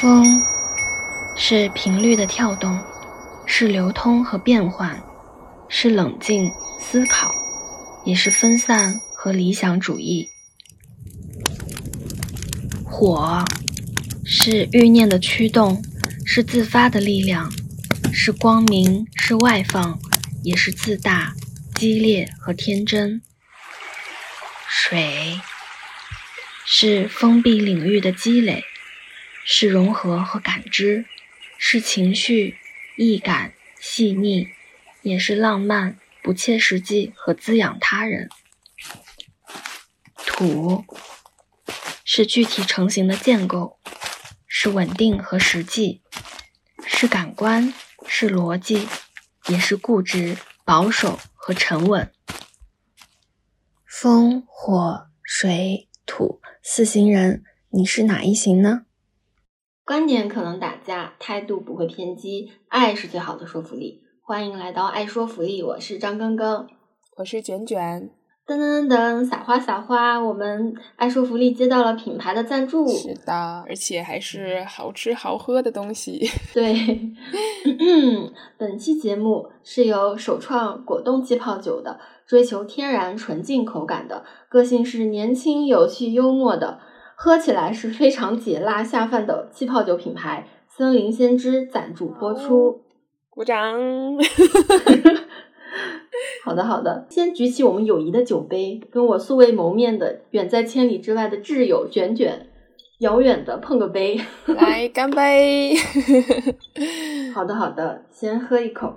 风是频率的跳动，是流通和变换，是冷静思考，也是分散和理想主义。火是欲念的驱动，是自发的力量，是光明，是外放，也是自大、激烈和天真。水是封闭领域的积累。是融合和感知，是情绪、易感、细腻，也是浪漫、不切实际和滋养他人。土是具体成型的建构，是稳定和实际，是感官，是逻辑，也是固执、保守和沉稳。风、火、水、土四行人，你是哪一行呢？观点可能打架，态度不会偏激，爱是最好的说服力。欢迎来到爱说服力，我是张根根，我是卷卷。噔噔噔噔，撒花撒花！我们爱说福利接到了品牌的赞助，是的，而且还是好吃好喝的东西。对，本期节目是由首创果冻气泡酒的，追求天然纯净口感的，个性是年轻有趣幽默的。喝起来是非常解辣下饭的气泡酒品牌森林先知赞助播出，鼓掌。好的好的，先举起我们友谊的酒杯，跟我素未谋面的远在千里之外的挚友卷卷，遥远的碰个杯，来干杯。好的好的，先喝一口。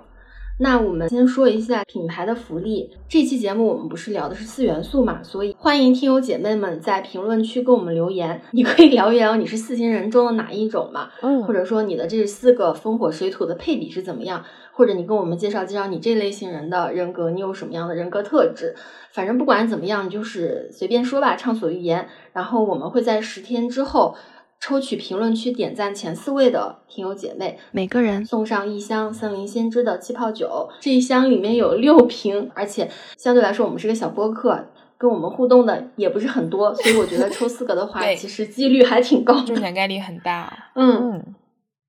那我们先说一下品牌的福利。这期节目我们不是聊的是四元素嘛，所以欢迎听友姐妹们在评论区给我们留言。你可以聊一聊你是四型人中的哪一种嘛？嗯，或者说你的这四个风火水土的配比是怎么样？或者你跟我们介绍介绍你这类型人的人格，你有什么样的人格特质？反正不管怎么样，就是随便说吧，畅所欲言。然后我们会在十天之后。抽取评论区点赞前四位的听友姐妹，每个人送上一箱森林先知的气泡酒。这一箱里面有六瓶，而且相对来说我们是个小播客，跟我们互动的也不是很多，所以我觉得抽四个的话，其实几率还挺高，中奖概率很大。嗯，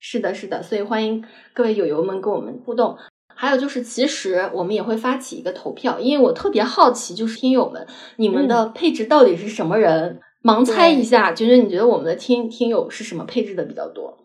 是的，是的，所以欢迎各位友友们跟我们互动。还有就是，其实我们也会发起一个投票，因为我特别好奇，就是听友们你们的配置到底是什么人。盲猜一下，娟娟，你觉得我们的听听友是什么配置的比较多？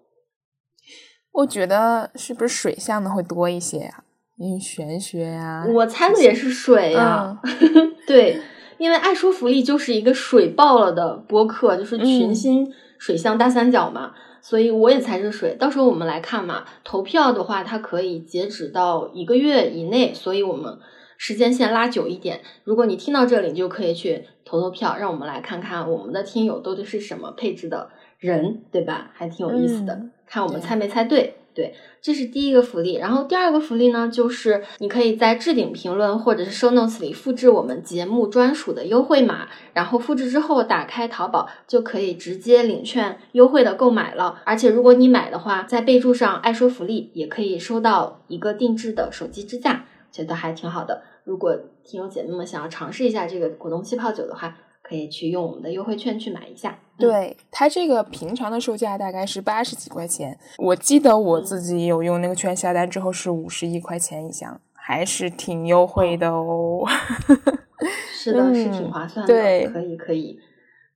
我觉得是不是水象的会多一些呀？因为玄学呀，我猜的也是水呀。对，因为爱说福利就是一个水爆了的播客，就是群星水象大三角嘛，所以我也猜是水。到时候我们来看嘛，投票的话，它可以截止到一个月以内，所以我们。时间线拉久一点，如果你听到这里，你就可以去投投票，让我们来看看我们的听友都是什么配置的人，对吧？还挺有意思的，看我们猜没猜对。对，这是第一个福利。然后第二个福利呢，就是你可以在置顶评论或者是 show notes 里复制我们节目专属的优惠码，然后复制之后打开淘宝就可以直接领券优惠的购买了。而且如果你买的话，在备注上爱说福利，也可以收到一个定制的手机支架，觉得还挺好的。如果听友姐妹们想要尝试一下这个果冻气泡酒的话，可以去用我们的优惠券去买一下。对它这个平常的售价大概是八十几块钱，我记得我自己有用那个券下单之后是五十一块钱一箱，还是挺优惠的哦。是的，是挺划算的。对，可以，可以。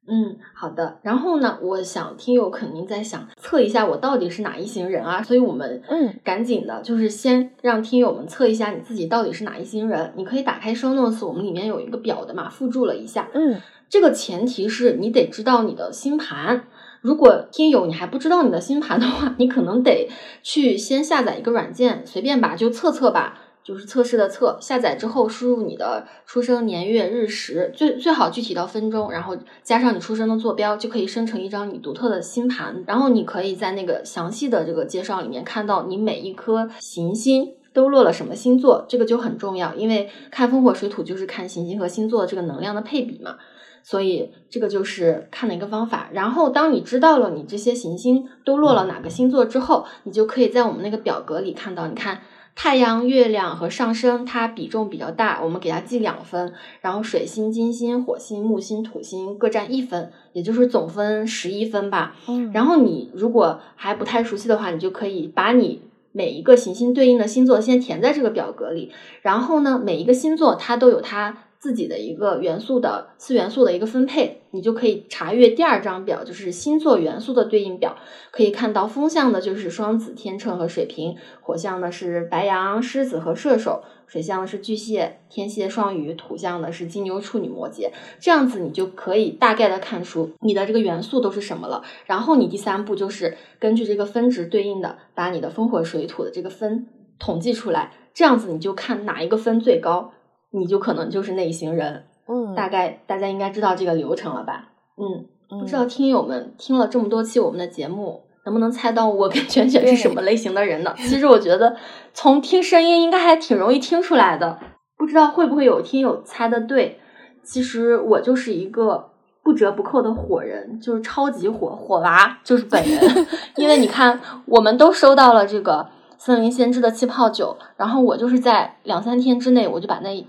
嗯，好的。然后呢，我想听友肯定在想测一下我到底是哪一行人啊，所以我们嗯，赶紧的，就是先让听友们测一下你自己到底是哪一行人。你可以打开 show notes，我们里面有一个表的嘛，附注了一下。嗯，这个前提是你得知道你的星盘。如果听友你还不知道你的星盘的话，你可能得去先下载一个软件，随便吧，就测测吧。就是测试的测，下载之后输入你的出生年月日时，最最好具体到分钟，然后加上你出生的坐标，就可以生成一张你独特的星盘。然后你可以在那个详细的这个介绍里面看到你每一颗行星都落了什么星座，这个就很重要，因为看风火水土就是看行星和星座这个能量的配比嘛，所以这个就是看的一个方法。然后当你知道了你这些行星都落了哪个星座之后，你就可以在我们那个表格里看到，你看。太阳、月亮和上升它比重比较大，我们给它记两分，然后水星、金星、火星、木星、土星各占一分，也就是总分十一分吧。嗯，然后你如果还不太熟悉的话，你就可以把你每一个行星对应的星座先填在这个表格里，然后呢，每一个星座它都有它。自己的一个元素的四元素的一个分配，你就可以查阅第二张表，就是星座元素的对应表。可以看到风象的就是双子、天秤和水瓶；火象的是白羊、狮子和射手；水象的是巨蟹、天蝎、双鱼；土象的是金牛、处女、摩羯。这样子你就可以大概的看出你的这个元素都是什么了。然后你第三步就是根据这个分值对应的，把你的风火水土的这个分统计出来。这样子你就看哪一个分最高。你就可能就是那一行人，嗯，大概大家应该知道这个流程了吧？嗯，不知道听友们听了这么多期我们的节目，能不能猜到我跟卷卷是什么类型的人呢？其实我觉得从听声音应该还挺容易听出来的，不知道会不会有听友猜的对？其实我就是一个不折不扣的火人，就是超级火火娃，就是本人。因为你看，我们都收到了这个森林先知的气泡酒，然后我就是在两三天之内我就把那。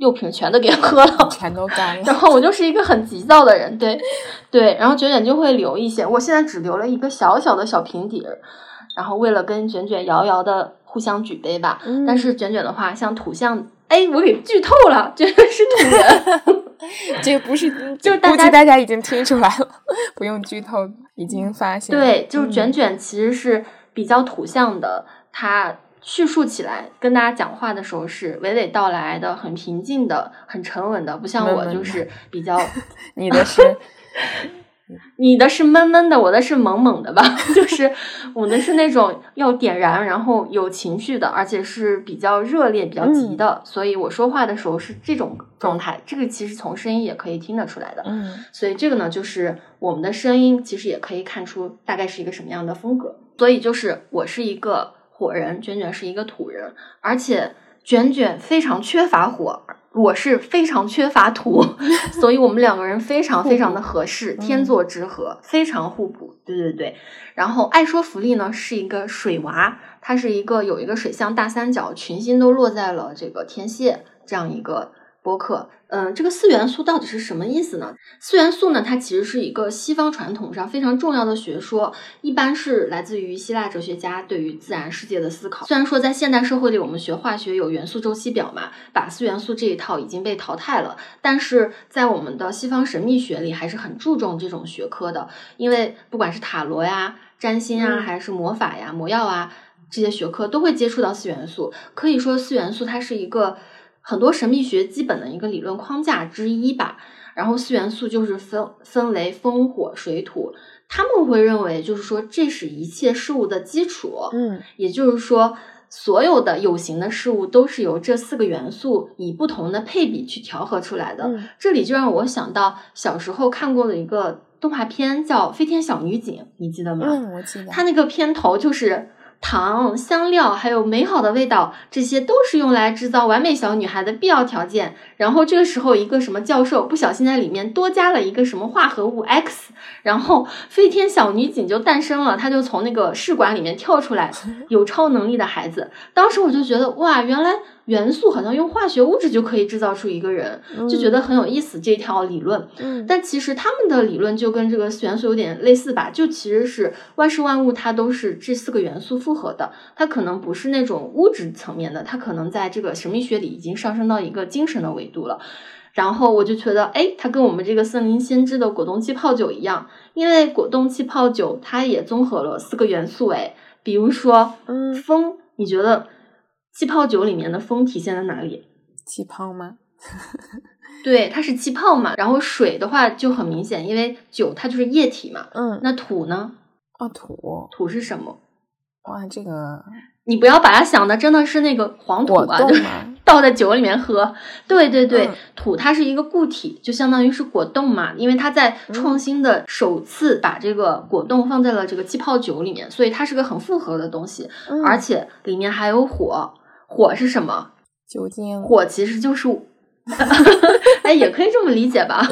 六瓶全都给喝了，全都干了。然后我就是一个很急躁的人，对对。然后卷卷就会留一些，我现在只留了一个小小的小瓶底儿。然后为了跟卷卷遥遥的互相举杯吧，但是卷卷的话像土象，哎，我给剧透了，卷卷是土人。这个不是，就是估计大家已经听出来了，不用剧透，已经发现。对，就是卷卷其实是比较土象的，他。叙述起来，跟大家讲话的时候是娓娓道来的，很平静的，很沉稳的，不像我就是比较。你的是，你的是闷闷的，我的是猛猛的吧？就是我的是那种要点燃，然后有情绪的，而且是比较热烈、比较急的，所以我说话的时候是这种状态。这个其实从声音也可以听得出来的。嗯，所以这个呢，就是我们的声音其实也可以看出大概是一个什么样的风格。所以就是我是一个。火人卷卷是一个土人，而且卷卷非常缺乏火，我是非常缺乏土，所以我们两个人非常非常的合适，天作之合，非常互补。对对对。然后爱说福利呢是一个水娃，它是一个有一个水象大三角，群星都落在了这个天蝎这样一个。播客，嗯，这个四元素到底是什么意思呢？四元素呢，它其实是一个西方传统上非常重要的学说，一般是来自于希腊哲学家对于自然世界的思考。虽然说在现代社会里，我们学化学有元素周期表嘛，把四元素这一套已经被淘汰了，但是在我们的西方神秘学里还是很注重这种学科的，因为不管是塔罗呀、占星啊，还是魔法呀、魔药啊这些学科，都会接触到四元素。可以说，四元素它是一个。很多神秘学基本的一个理论框架之一吧，然后四元素就是分分为风火水土，他们会认为就是说这是一切事物的基础，嗯，也就是说所有的有形的事物都是由这四个元素以不同的配比去调和出来的。这里就让我想到小时候看过的一个动画片叫《飞天小女警》，你记得吗？嗯，我记得。它那个片头就是。糖、香料，还有美好的味道，这些都是用来制造完美小女孩的必要条件。然后这个时候，一个什么教授不小心在里面多加了一个什么化合物 X，然后飞天小女警就诞生了。她就从那个试管里面跳出来，有超能力的孩子。当时我就觉得，哇，原来。元素好像用化学物质就可以制造出一个人，就觉得很有意思这条理论。嗯，但其实他们的理论就跟这个四元素有点类似吧，就其实是万事万物它都是这四个元素复合的，它可能不是那种物质层面的，它可能在这个神秘学里已经上升到一个精神的维度了。然后我就觉得，哎，它跟我们这个森林先知的果冻气泡酒一样，因为果冻气泡酒它也综合了四个元素，哎，比如说，嗯，风，你觉得？气泡酒里面的风体现在哪里？气泡吗？对，它是气泡嘛。然后水的话就很明显，因为酒它就是液体嘛。嗯。那土呢？啊，土土是什么？哇，这个你不要把它想的真的是那个黄土啊，就 倒在酒里面喝。对对对，土它是一个固体，就相当于是果冻嘛，因为它在创新的首次把这个果冻放在了这个气泡酒里面，所以它是个很复合的东西，而且里面还有火。火是什么？酒精。火其实就是，哎，也可以这么理解吧。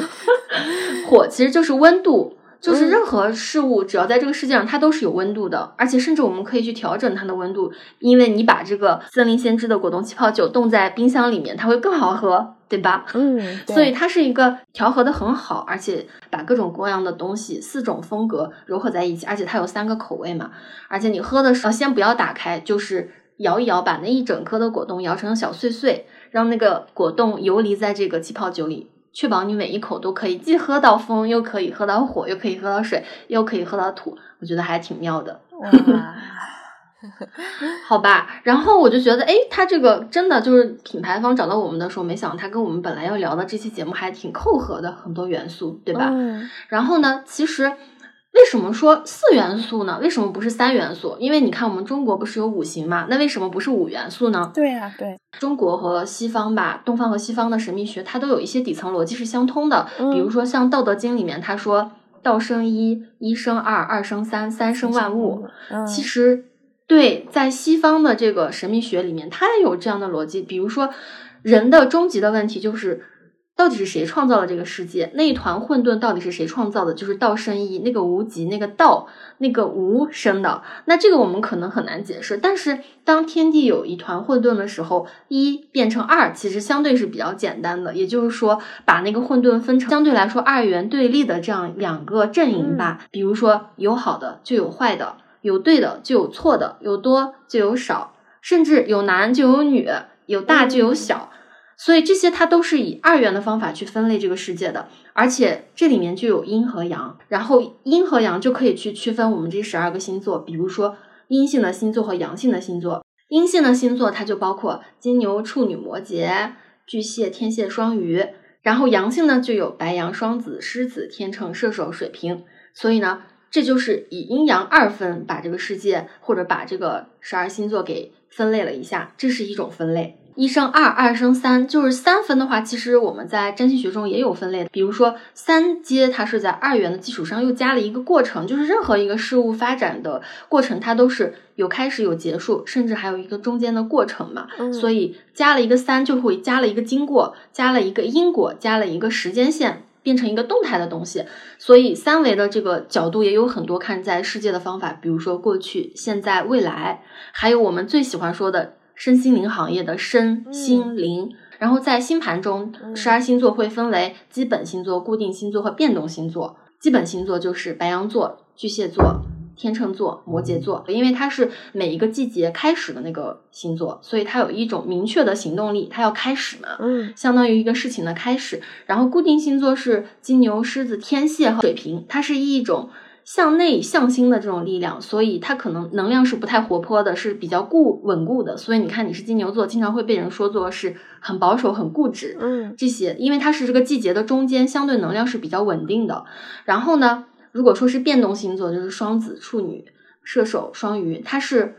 火其实就是温度，就是任何事物只要在这个世界上，它都是有温度的，而且甚至我们可以去调整它的温度，因为你把这个森林先知的果冻气泡酒冻在冰箱里面，它会更好喝，对吧？嗯，所以它是一个调和的很好，而且把各种各样的东西、四种风格融合在一起，而且它有三个口味嘛，而且你喝的时候先不要打开，就是摇一摇，把那一整颗的果冻摇成小碎碎，让那个果冻游离在这个气泡酒里。确保你每一口都可以既喝到风，又可以喝到火，又可以喝到水，又可以喝到土，我觉得还挺妙的。好吧，然后我就觉得，哎，他这个真的就是品牌方找到我们的时候，没想到他跟我们本来要聊的这期节目还挺扣合的，很多元素，对吧？然后呢，其实。为什么说四元素呢？为什么不是三元素？因为你看，我们中国不是有五行嘛？那为什么不是五元素呢？对呀，对。中国和西方吧，东方和西方的神秘学，它都有一些底层逻辑是相通的。比如说，像《道德经》里面，他说“道生一，一生二，二生三，三生万物”。其实，对，在西方的这个神秘学里面，它也有这样的逻辑。比如说，人的终极的问题就是。到底是谁创造了这个世界？那一团混沌到底是谁创造的？就是道生一，那个无极，那个道，那个无生的。那这个我们可能很难解释。但是当天地有一团混沌的时候，一变成二，其实相对是比较简单的。也就是说，把那个混沌分成相对来说二元对立的这样两个阵营吧。比如说，有好的就有坏的，有对的就有错的，有多就有少，甚至有男就有女，有大就有小。所以这些它都是以二元的方法去分类这个世界的，而且这里面就有阴和阳，然后阴和阳就可以去区分我们这十二个星座，比如说阴性的星座和阳性的星座。阴性的星座它就包括金牛、处女、摩羯、巨蟹、天蝎、双鱼，然后阳性呢就有白羊、双子、狮子、天秤、射手、水瓶。所以呢，这就是以阴阳二分把这个世界或者把这个十二星座给分类了一下，这是一种分类。一生二，二生三，就是三分的话，其实我们在占星学中也有分类的。比如说三阶，它是在二元的基础上又加了一个过程，就是任何一个事物发展的过程，它都是有开始有结束，甚至还有一个中间的过程嘛。所以加了一个三，就会加了一个经过，加了一个因果，加了一个时间线，变成一个动态的东西。所以三维的这个角度也有很多看在世界的方法，比如说过去、现在、未来，还有我们最喜欢说的。身心灵行业的身心灵，然后在星盘中，十二星座会分为基本星座、固定星座和变动星座。基本星座就是白羊座、巨蟹座、天秤座、摩羯座，因为它是每一个季节开始的那个星座，所以它有一种明确的行动力，它要开始嘛，嗯，相当于一个事情的开始。然后固定星座是金牛、狮子、天蝎和水瓶，它是一种。向内向心的这种力量，所以它可能能量是不太活泼的，是比较固稳固的。所以你看，你是金牛座，经常会被人说作是很保守、很固执。嗯，这些，因为它是这个季节的中间，相对能量是比较稳定的。然后呢，如果说是变动星座，就是双子、处女、射手、双鱼，它是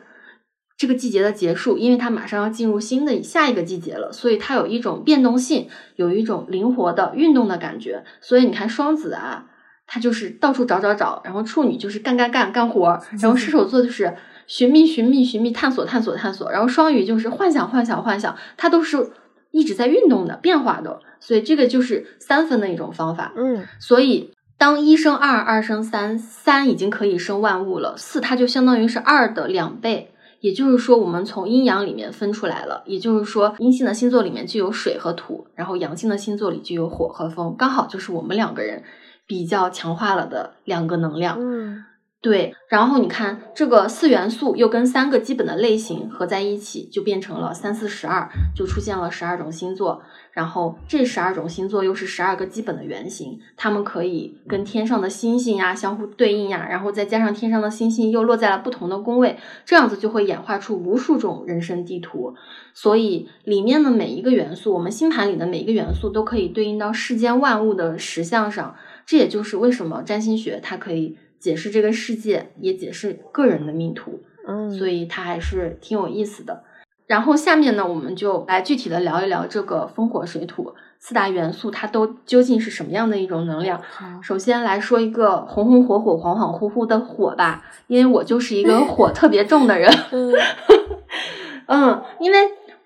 这个季节的结束，因为它马上要进入新的下一个季节了，所以它有一种变动性，有一种灵活的运动的感觉。所以你看双子啊。他就是到处找找找，然后处女就是干干干干活，然后射手座就是寻觅寻觅寻觅探索探索探索，然后双鱼就是幻想幻想幻想，它都是一直在运动的变化的，所以这个就是三分的一种方法。嗯，所以当一生二，二生三，三已经可以生万物了，四它就相当于是二的两倍，也就是说我们从阴阳里面分出来了，也就是说阴性的星座里面就有水和土，然后阳性的星座里就有火和风，刚好就是我们两个人。比较强化了的两个能量，嗯，对。然后你看这个四元素又跟三个基本的类型合在一起，就变成了三四十二，就出现了十二种星座。然后这十二种星座又是十二个基本的原型，它们可以跟天上的星星呀相互对应呀，然后再加上天上的星星又落在了不同的宫位，这样子就会演化出无数种人生地图。所以里面的每一个元素，我们星盘里的每一个元素都可以对应到世间万物的实相上。这也就是为什么占星学它可以解释这个世界，也解释个人的命途，嗯，所以它还是挺有意思的。然后下面呢，我们就来具体的聊一聊这个风火水土四大元素，它都究竟是什么样的一种能量。首先来说一个红红火火、恍恍惚惚的火吧，因为我就是一个 火特别重的人。嗯，因为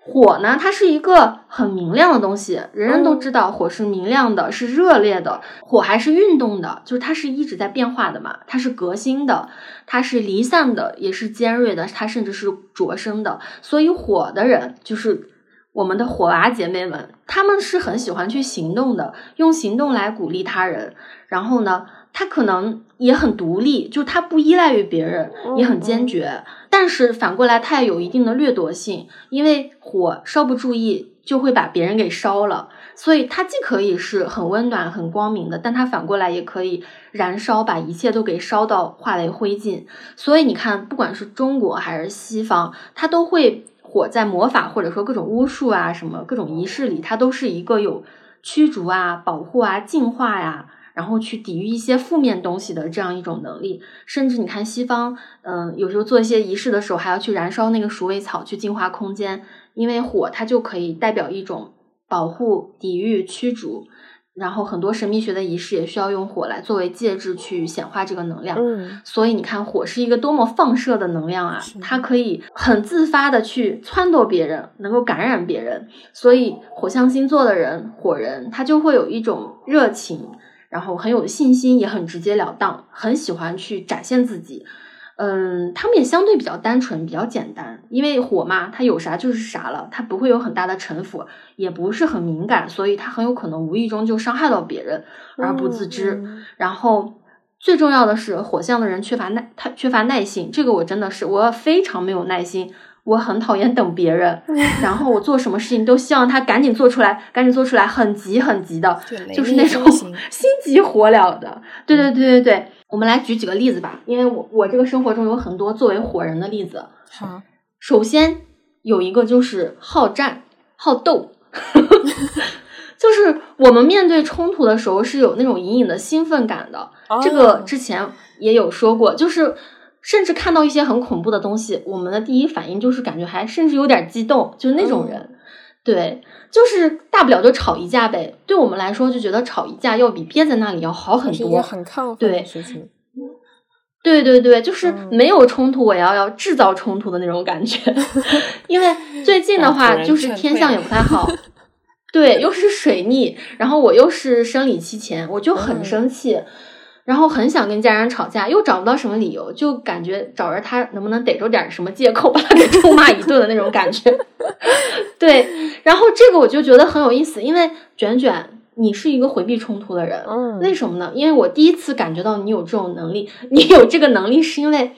火呢，它是一个很明亮的东西，人人都知道火是明亮的，是热烈的。火还是运动的，就是它是一直在变化的嘛，它是革新的，它是离散的，也是尖锐的，它甚至是灼生的。所以火的人就是我们的火娃姐妹们，他们是很喜欢去行动的，用行动来鼓励他人。然后呢？他可能也很独立，就他不依赖于别人，也很坚决。但是反过来，他也有一定的掠夺性，因为火稍不注意就会把别人给烧了。所以，他既可以是很温暖、很光明的，但他反过来也可以燃烧，把一切都给烧到化为灰烬。所以，你看，不管是中国还是西方，它都会火在魔法或者说各种巫术啊、什么各种仪式里，它都是一个有驱逐啊、保护啊、净化呀。然后去抵御一些负面东西的这样一种能力，甚至你看西方，嗯，有时候做一些仪式的时候，还要去燃烧那个鼠尾草去净化空间，因为火它就可以代表一种保护、抵御、驱逐。然后很多神秘学的仪式也需要用火来作为介质去显化这个能量。嗯，所以你看火是一个多么放射的能量啊！它可以很自发的去撺掇别人，能够感染别人。所以火象星座的人，火人他就会有一种热情。然后很有信心，也很直截了当，很喜欢去展现自己。嗯，他们也相对比较单纯，比较简单，因为火嘛，它有啥就是啥了，它不会有很大的城府，也不是很敏感，所以它很有可能无意中就伤害到别人而不自知。然后最重要的是，火象的人缺乏耐，他缺乏耐性，这个我真的是我非常没有耐心。我很讨厌等别人，然后我做什么事情都希望他赶紧做出来，赶紧做出来，很急很急的，就是那种 心急火燎的。对对对对对，我们来举几个例子吧，因为我我这个生活中有很多作为火人的例子。好，首先有一个就是好战好斗，就是我们面对冲突的时候是有那种隐隐的兴奋感的。这个之前也有说过，就是。甚至看到一些很恐怖的东西，我们的第一反应就是感觉还甚至有点激动，就是那种人，对，就是大不了就吵一架呗。对我们来说，就觉得吵一架要比憋在那里要好很多，很亢奋的事情。对对对，就是没有冲突，我要要制造冲突的那种感觉。因为最近的话，就是天象也不太好，对，又是水逆，然后我又是生理期前，我就很生气。然后很想跟家人吵架，又找不到什么理由，就感觉找着他能不能逮着点什么借口把他给臭骂一顿的那种感觉。对，然后这个我就觉得很有意思，因为卷卷你是一个回避冲突的人，嗯，为什么呢？因为我第一次感觉到你有这种能力，你有这个能力是因为。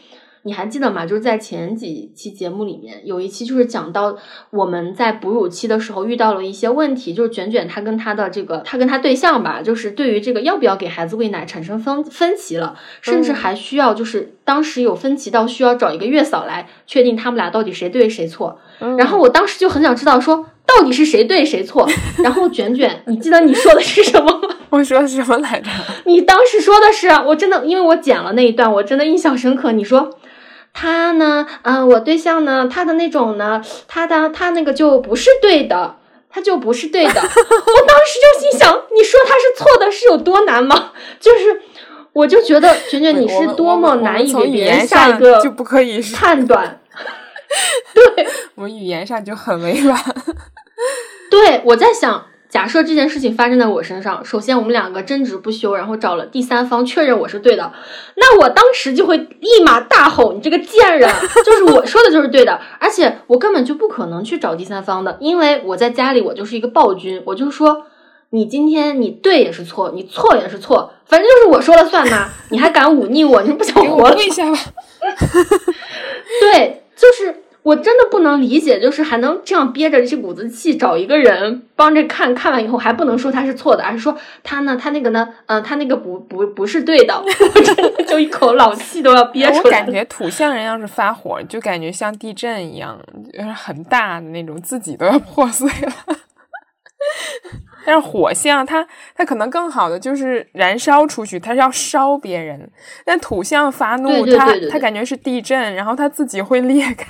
你还记得吗？就是在前几期节目里面，有一期就是讲到我们在哺乳期的时候遇到了一些问题，就是卷卷他跟他的这个他跟他对象吧，就是对于这个要不要给孩子喂奶产生分分歧了，甚至还需要就是当时有分歧到需要找一个月嫂来确定他们俩到底谁对谁错。然后我当时就很想知道说到底是谁对谁错。然后卷卷，你记得你说的是什么吗？我说的是什么来着？你当时说的是，我真的因为我剪了那一段，我真的印象深刻。你说。他呢？嗯，我对象呢？他的那种呢？他的他那个就不是对的，他就不是对的。我当时就心想，你说他是错的，是有多难吗？就是，我就觉得卷卷你是多么难以给别人下一个就不可以判断。对，我们语言上就很委婉。对，我在想。假设这件事情发生在我身上，首先我们两个争执不休，然后找了第三方确认我是对的，那我当时就会立马大吼：“你这个贱人！就是我说的就是对的，而且我根本就不可能去找第三方的，因为我在家里我就是一个暴君，我就说你今天你对也是错，你错也是错，反正就是我说了算嘛！你还敢忤逆我，你不想活了？跪下吧！对，就是。我真的不能理解，就是还能这样憋着这股子气找一个人帮着看看完以后还不能说他是错的，而是说他呢，他那个呢，嗯，他那个不不不是对的，我真的就一口老气都要憋出来。我感觉土象人要是发火，就感觉像地震一样，就是很大的那种，自己都要破碎了。但是火象，它它可能更好的就是燃烧出去，它是要烧别人。但土象发怒，它它感觉是地震，然后它自己会裂开。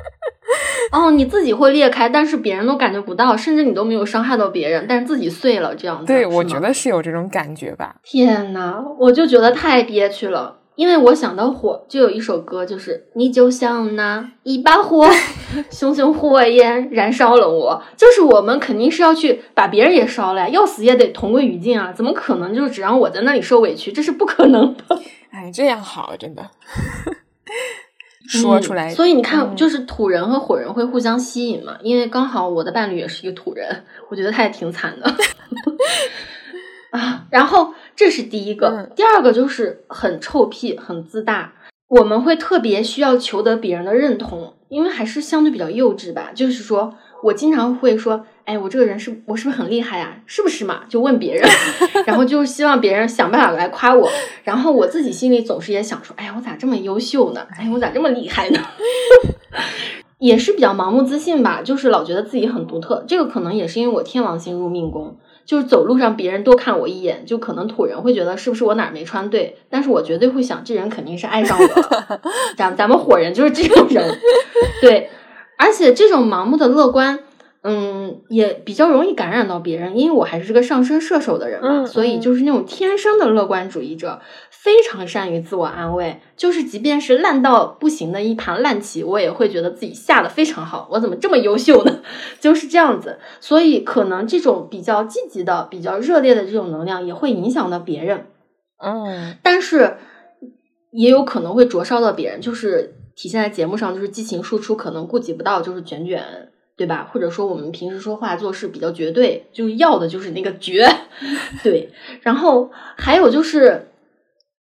哦，你自己会裂开，但是别人都感觉不到，甚至你都没有伤害到别人，但是自己碎了，这样子。对，我觉得是有这种感觉吧。天呐，我就觉得太憋屈了。因为我想到火，就有一首歌，就是你就像那一把火，熊熊火焰燃烧了我。就是我们肯定是要去把别人也烧了呀，要死也得同归于尽啊！怎么可能就只让我在那里受委屈？这是不可能的。哎，这样好，真的说出来。所以你看，就是土人和火人会互相吸引嘛，因为刚好我的伴侣也是一个土人，我觉得他也挺惨的 啊。然后。这是第一个，第二个就是很臭屁、很自大。我们会特别需要求得别人的认同，因为还是相对比较幼稚吧。就是说我经常会说：“哎，我这个人是我是不是很厉害呀？是不是嘛？”就问别人，然后就希望别人想办法来夸我。然后我自己心里总是也想说：“哎呀，我咋这么优秀呢？哎，我咋这么厉害呢？” 也是比较盲目自信吧，就是老觉得自己很独特。这个可能也是因为我天王星入命宫。就是走路上，别人多看我一眼，就可能土人会觉得是不是我哪儿没穿对，但是我绝对会想，这人肯定是爱上我了。咱咱们火人就是这种人，对，而且这种盲目的乐观。嗯，也比较容易感染到别人，因为我还是个上升射手的人嘛，所以就是那种天生的乐观主义者，非常善于自我安慰。就是即便是烂到不行的一盘烂棋，我也会觉得自己下的非常好。我怎么这么优秀呢？就是这样子。所以可能这种比较积极的、比较热烈的这种能量，也会影响到别人。嗯，但是也有可能会灼烧到别人，就是体现在节目上，就是激情输出可能顾及不到，就是卷卷。对吧？或者说我们平时说话做事比较绝对，就要的就是那个绝，对。然后还有就是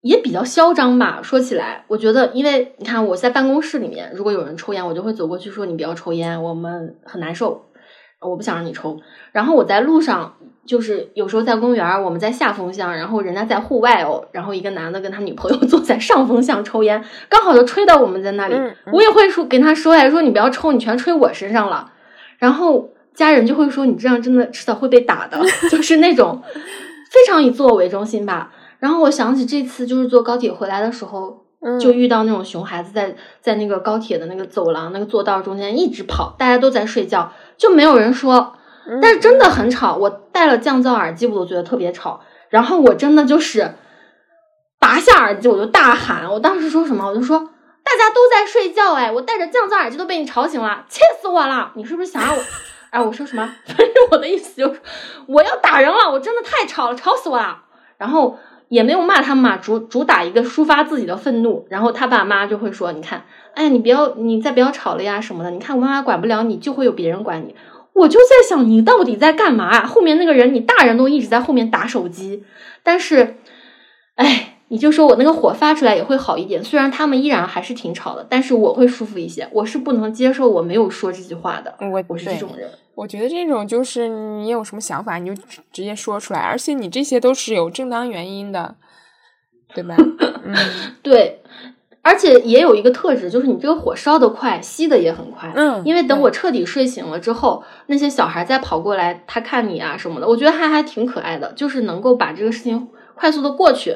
也比较嚣张吧。说起来，我觉得，因为你看我在办公室里面，如果有人抽烟，我就会走过去说：“你不要抽烟，我们很难受，我不想让你抽。”然后我在路上，就是有时候在公园，我们在下风向，然后人家在户外哦，然后一个男的跟他女朋友 坐在上风向抽烟，刚好就吹到我们在那里，我也会说跟他说呀，说你不要抽，你全吹我身上了。然后家人就会说：“你这样真的迟早会被打的。”就是那种非常以自我为中心吧。然后我想起这次就是坐高铁回来的时候，就遇到那种熊孩子在在那个高铁的那个走廊那个坐道中间一直跑，大家都在睡觉，就没有人说。但是真的很吵，我戴了降噪耳机，我都觉得特别吵。然后我真的就是拔下耳机，我就大喊。我当时说什么？我就说。大家都在睡觉，哎，我戴着降噪耳机都被你吵醒了，气死我了！你是不是想让我？哎，我说什么？反正我的意思就是我要打人了，我真的太吵了，吵死我了。然后也没有骂他们嘛，主主打一个抒发自己的愤怒。然后他爸妈就会说：“你看，哎，你不要，你再不要吵了呀什么的。你看我妈妈管不了你，就会有别人管你。”我就在想，你到底在干嘛啊？后面那个人，你大人都一直在后面打手机，但是，哎。你就说我那个火发出来也会好一点，虽然他们依然还是挺吵的，但是我会舒服一些。我是不能接受我没有说这句话的，我我是这种人。我觉得这种就是你有什么想法你就直接说出来，而且你这些都是有正当原因的，对吧？嗯，对，而且也有一个特质，就是你这个火烧的快，熄的也很快。嗯，因为等我彻底睡醒了之后，那些小孩再跑过来，他看你啊什么的，我觉得他还挺可爱的，就是能够把这个事情快速的过去。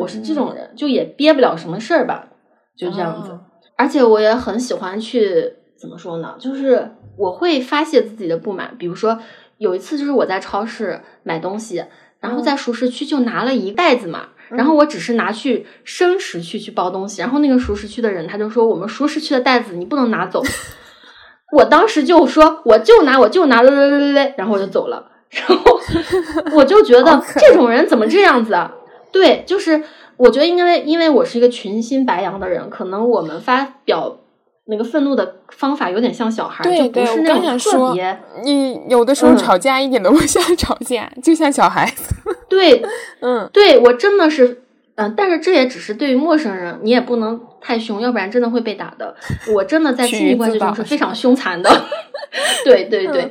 我是这种人，就也憋不了什么事儿吧，就这样子。而且我也很喜欢去怎么说呢？就是我会发泄自己的不满。比如说有一次，就是我在超市买东西，然后在熟食区就拿了一袋子嘛，然后我只是拿去生食区去包东西，然后那个熟食区的人他就说：“我们熟食区的袋子你不能拿走。”我当时就说：“我就拿，我就拿，嘞嘞嘞嘞。”然后我就走了。然后我就觉得这种人怎么这样子啊？对，就是我觉得应该，因为我是一个群星白羊的人，可能我们发表那个愤怒的方法有点像小孩，就不是那种特别。你有的时候吵架一点都不像 吵架，就像小孩子。对，嗯，对我真的是，嗯，但是这也只是对于陌生人，你也不能太凶，要不然真的会被打的。我真的在亲密关系中是非常凶残的。对对对。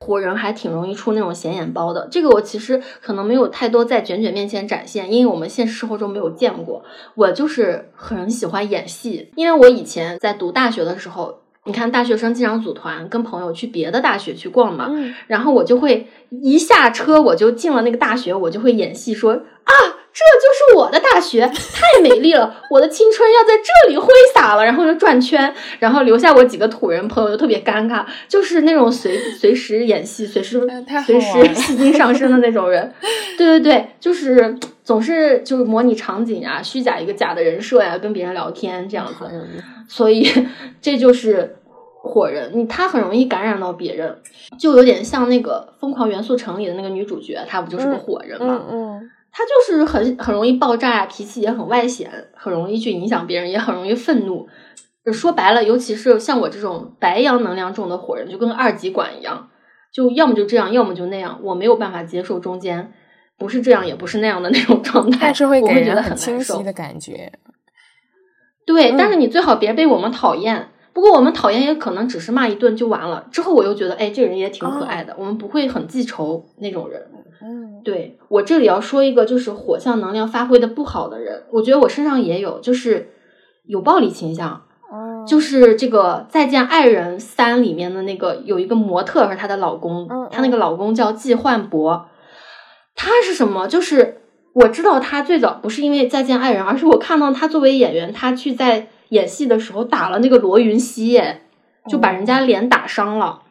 火人还挺容易出那种显眼包的，这个我其实可能没有太多在卷卷面前展现，因为我们现实生活中没有见过。我就是很喜欢演戏，因为我以前在读大学的时候，你看大学生经常组团跟朋友去别的大学去逛嘛，然后我就会一下车我就进了那个大学，我就会演戏说啊。这就是我的大学，太美丽了！我的青春要在这里挥洒了，然后就转圈，然后留下我几个土人朋友，就特别尴尬，就是那种随随时演戏、随时随时戏精上身的那种人。对对对，就是。总是就是模拟场景啊，虚假一个假的人设呀，跟别人聊天这样子。所以这就是火人，你他很容易感染到别人，就有点像那个《疯狂元素城》里的那个女主角，她不就是个火人吗？嗯，她就是很很容易爆炸，脾气也很外显，很容易去影响别人，也很容易愤怒。说白了，尤其是像我这种白羊能量重的火人，就跟二极管一样，就要么就这样，要么就那样，我没有办法接受中间。不是这样，也不是那样的 那种状态，但是会给人很清晰的感觉。对，但是你最好别被我们讨厌。不过我们讨厌也可能只是骂一顿就完了。之后我又觉得，哎，这个人也挺可爱的。我们不会很记仇那种人。嗯，对我这里要说一个，就是火象能量发挥的不好的人，我觉得我身上也有，就是有暴力倾向。就是这个《再见爱人三》里面的那个有一个模特和她的老公，她那个老公叫季焕博。他是什么？就是我知道他最早不是因为再见爱人，而是我看到他作为演员，他去在演戏的时候打了那个罗云熙，就把人家脸打伤了。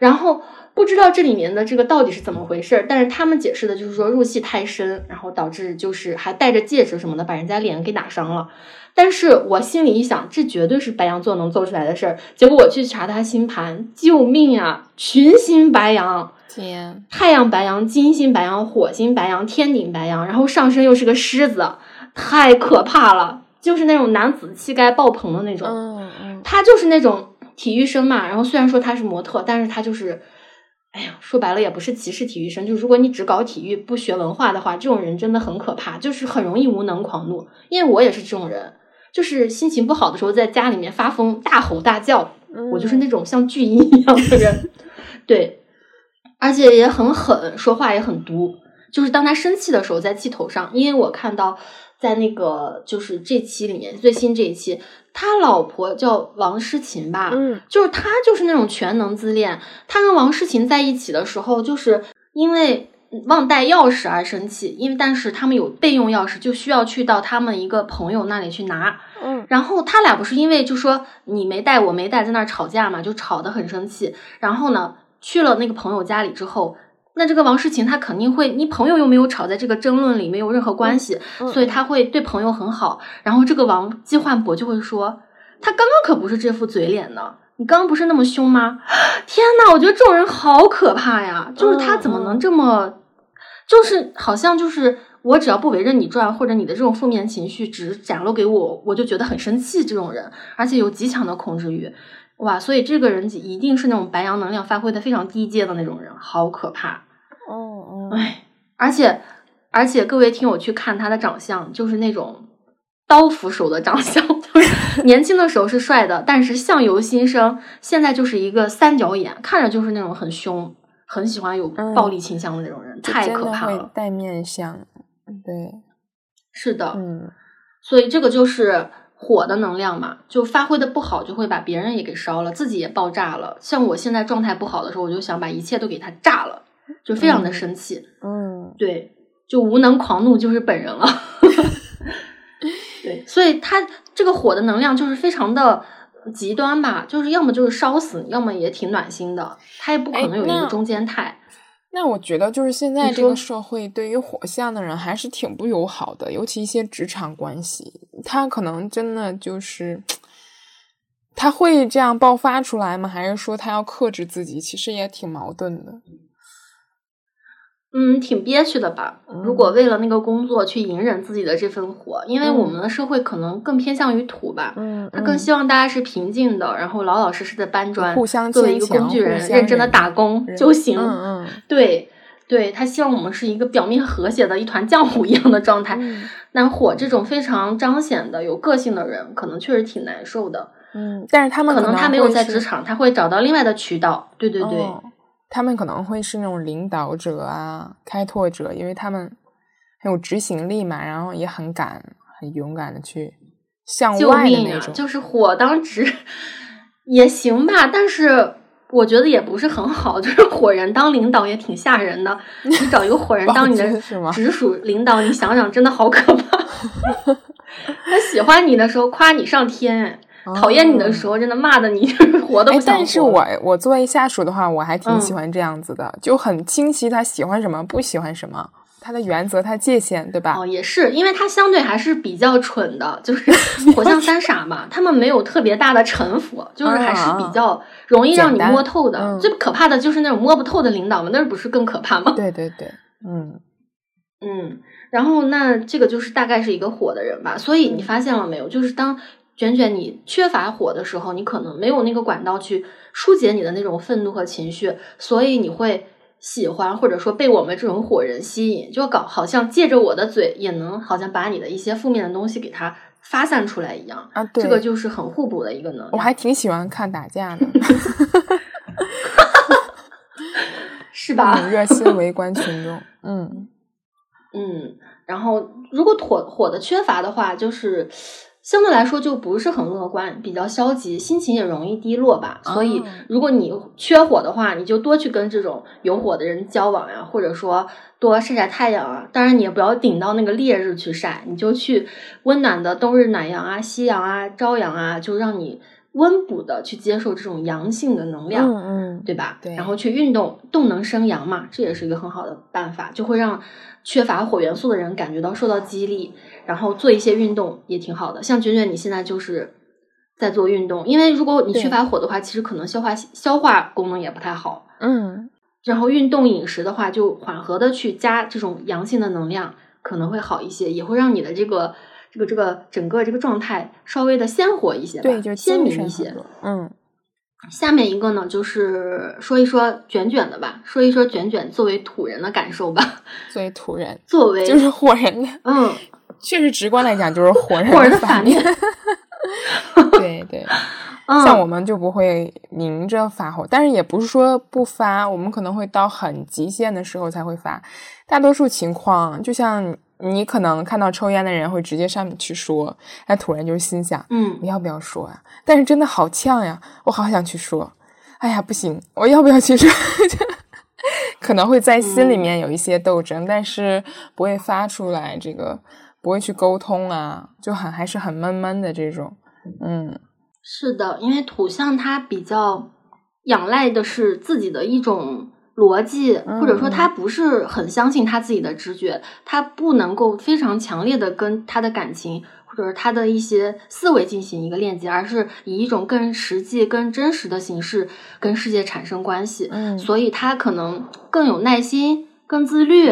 然后不知道这里面的这个到底是怎么回事，但是他们解释的就是说入戏太深，然后导致就是还戴着戒指什么的，把人家脸给打伤了。但是我心里一想，这绝对是白羊座能做出来的事儿。结果我去查他星盘，救命啊！群星白羊。天，太阳白羊、金星白羊、火星白羊、天顶白羊，然后上身又是个狮子，太可怕了！就是那种男子气概爆棚的那种。嗯嗯，他就是那种体育生嘛。然后虽然说他是模特，但是他就是，哎呀，说白了也不是歧视体育生。就如果你只搞体育不学文化的话，这种人真的很可怕，就是很容易无能狂怒。因为我也是这种人，就是心情不好的时候在家里面发疯大吼大叫，我就是那种像巨婴一样的人，对。而且也很狠，说话也很毒。就是当他生气的时候，在气头上。因为我看到在那个就是这期里面最新这一期，他老婆叫王诗琴吧，嗯，就是他就是那种全能自恋。他跟王诗琴在一起的时候，就是因为忘带钥匙而生气。因为但是他们有备用钥匙，就需要去到他们一个朋友那里去拿。嗯，然后他俩不是因为就说你没带我没带，在那儿吵架嘛，就吵得很生气。然后呢？去了那个朋友家里之后，那这个王诗琴她肯定会，你朋友又没有吵在这个争论里，没有任何关系，所以她会对朋友很好。然后这个王季焕博就会说，他刚刚可不是这副嘴脸呢，你刚刚不是那么凶吗？天呐，我觉得这种人好可怕呀！就是他怎么能这么，就是好像就是我只要不围着你转，或者你的这种负面情绪只展露给我，我就觉得很生气。这种人，而且有极强的控制欲。哇，所以这个人一定是那种白羊能量发挥的非常低阶的那种人，好可怕。哎，而且而且各位听友去看他的长相，就是那种刀斧手的长相。年轻的时候是帅的，但是相由心生，现在就是一个三角眼，看着就是那种很凶、很喜欢有暴力倾向的那种人，太可怕了。带面相，对，是的，嗯，所以这个就是。火的能量嘛，就发挥的不好，就会把别人也给烧了，自己也爆炸了。像我现在状态不好的时候，我就想把一切都给他炸了，就非常的生气。嗯，对，就无能狂怒就是本人了。对，所以他这个火的能量就是非常的极端吧，就是要么就是烧死，要么也挺暖心的，他也不可能有一个中间态。那我觉得，就是现在这个社会对于火象的人还是挺不友好的，尤其一些职场关系，他可能真的就是他会这样爆发出来吗？还是说他要克制自己？其实也挺矛盾的。嗯，挺憋屈的吧？如果为了那个工作去隐忍自己的这份火，因为我们的社会可能更偏向于土吧，嗯，他更希望大家是平静的，然后老老实实的搬砖，互相作为一个工具人，认真的打工就行。嗯嗯，对，对他希望我们是一个表面和谐的一团浆糊一样的状态。那火这种非常彰显的有个性的人，可能确实挺难受的。嗯，但是他们可能他没有在职场，他会找到另外的渠道。对对对。他们可能会是那种领导者啊，开拓者，因为他们很有执行力嘛，然后也很敢、很勇敢的去向外的那种。就是火当职也行吧，但是我觉得也不是很好。就是火人当领导也挺吓人的，你找一个火人当你的 直属领导，你想想，真的好可怕。他喜欢你的时候夸你上天。讨厌你的时候，真的骂的你 活都不想活。但是我我作为下属的话，我还挺喜欢这样子的，就很清晰他喜欢什么，不喜欢什么。他的原则、他界限，对吧？哦，也是，因为他相对还是比较蠢的，就是 火象三傻嘛，他们没有特别大的城府，就是还是比较容易让你摸透的。最可怕的就是那种摸不透的领导们，那不是更可怕吗？对对对，嗯嗯。然后那这个就是大概是一个火的人吧。所以你发现了没有？就是当卷卷你缺乏火的时候，你可能没有那个管道去疏解你的那种愤怒和情绪，所以你会。喜欢或者说被我们这种火人吸引，就搞好像借着我的嘴也能好像把你的一些负面的东西给它发散出来一样啊，这个就是很互补的一个能力。我还挺喜欢看打架的，是吧？热心围观群众，嗯嗯，然后如果火火的缺乏的话，就是。相对来说就不是很乐观，比较消极，心情也容易低落吧。所以，如果你缺火的话，你就多去跟这种有火的人交往呀，或者说多晒晒太阳啊。当然，你也不要顶到那个烈日去晒，你就去温暖的冬日暖阳啊、夕阳啊、朝阳啊，就让你温补的去接受这种阳性的能量，嗯，对吧？对。然后去运动，动能生阳嘛，这也是一个很好的办法，就会让缺乏火元素的人感觉到受到激励。然后做一些运动也挺好的，像卷卷你现在就是在做运动，因为如果你缺乏火的话，其实可能消化消化功能也不太好。嗯，然后运动饮食的话，就缓和的去加这种阳性的能量，可能会好一些，也会让你的这个这个这个整个这个状态稍微的鲜活一些吧，对，就鲜明一些。嗯，下面一个呢，就是说一说卷卷的吧，说一说卷卷作为土人的感受吧。作为土人，作为就是火人的，嗯。确实，直观来讲就是火 人的反面。对对，像我们就不会明着发火，但是也不是说不发，我们可能会到很极限的时候才会发。大多数情况，就像你可能看到抽烟的人会直接上面去说，那突然就是心想，嗯，我要不要说啊？但是真的好呛呀，我好想去说。哎呀，不行，我要不要去说？可能会在心里面有一些斗争，但是不会发出来。这个。不会去沟通啊，就很还是很闷闷的这种，嗯，是的，因为土象它比较仰赖的是自己的一种逻辑，或者说他不是很相信他自己的直觉，他不能够非常强烈的跟他的感情或者是他的一些思维进行一个链接，而是以一种更实际、更真实的形式跟世界产生关系，嗯，所以他可能更有耐心、更自律。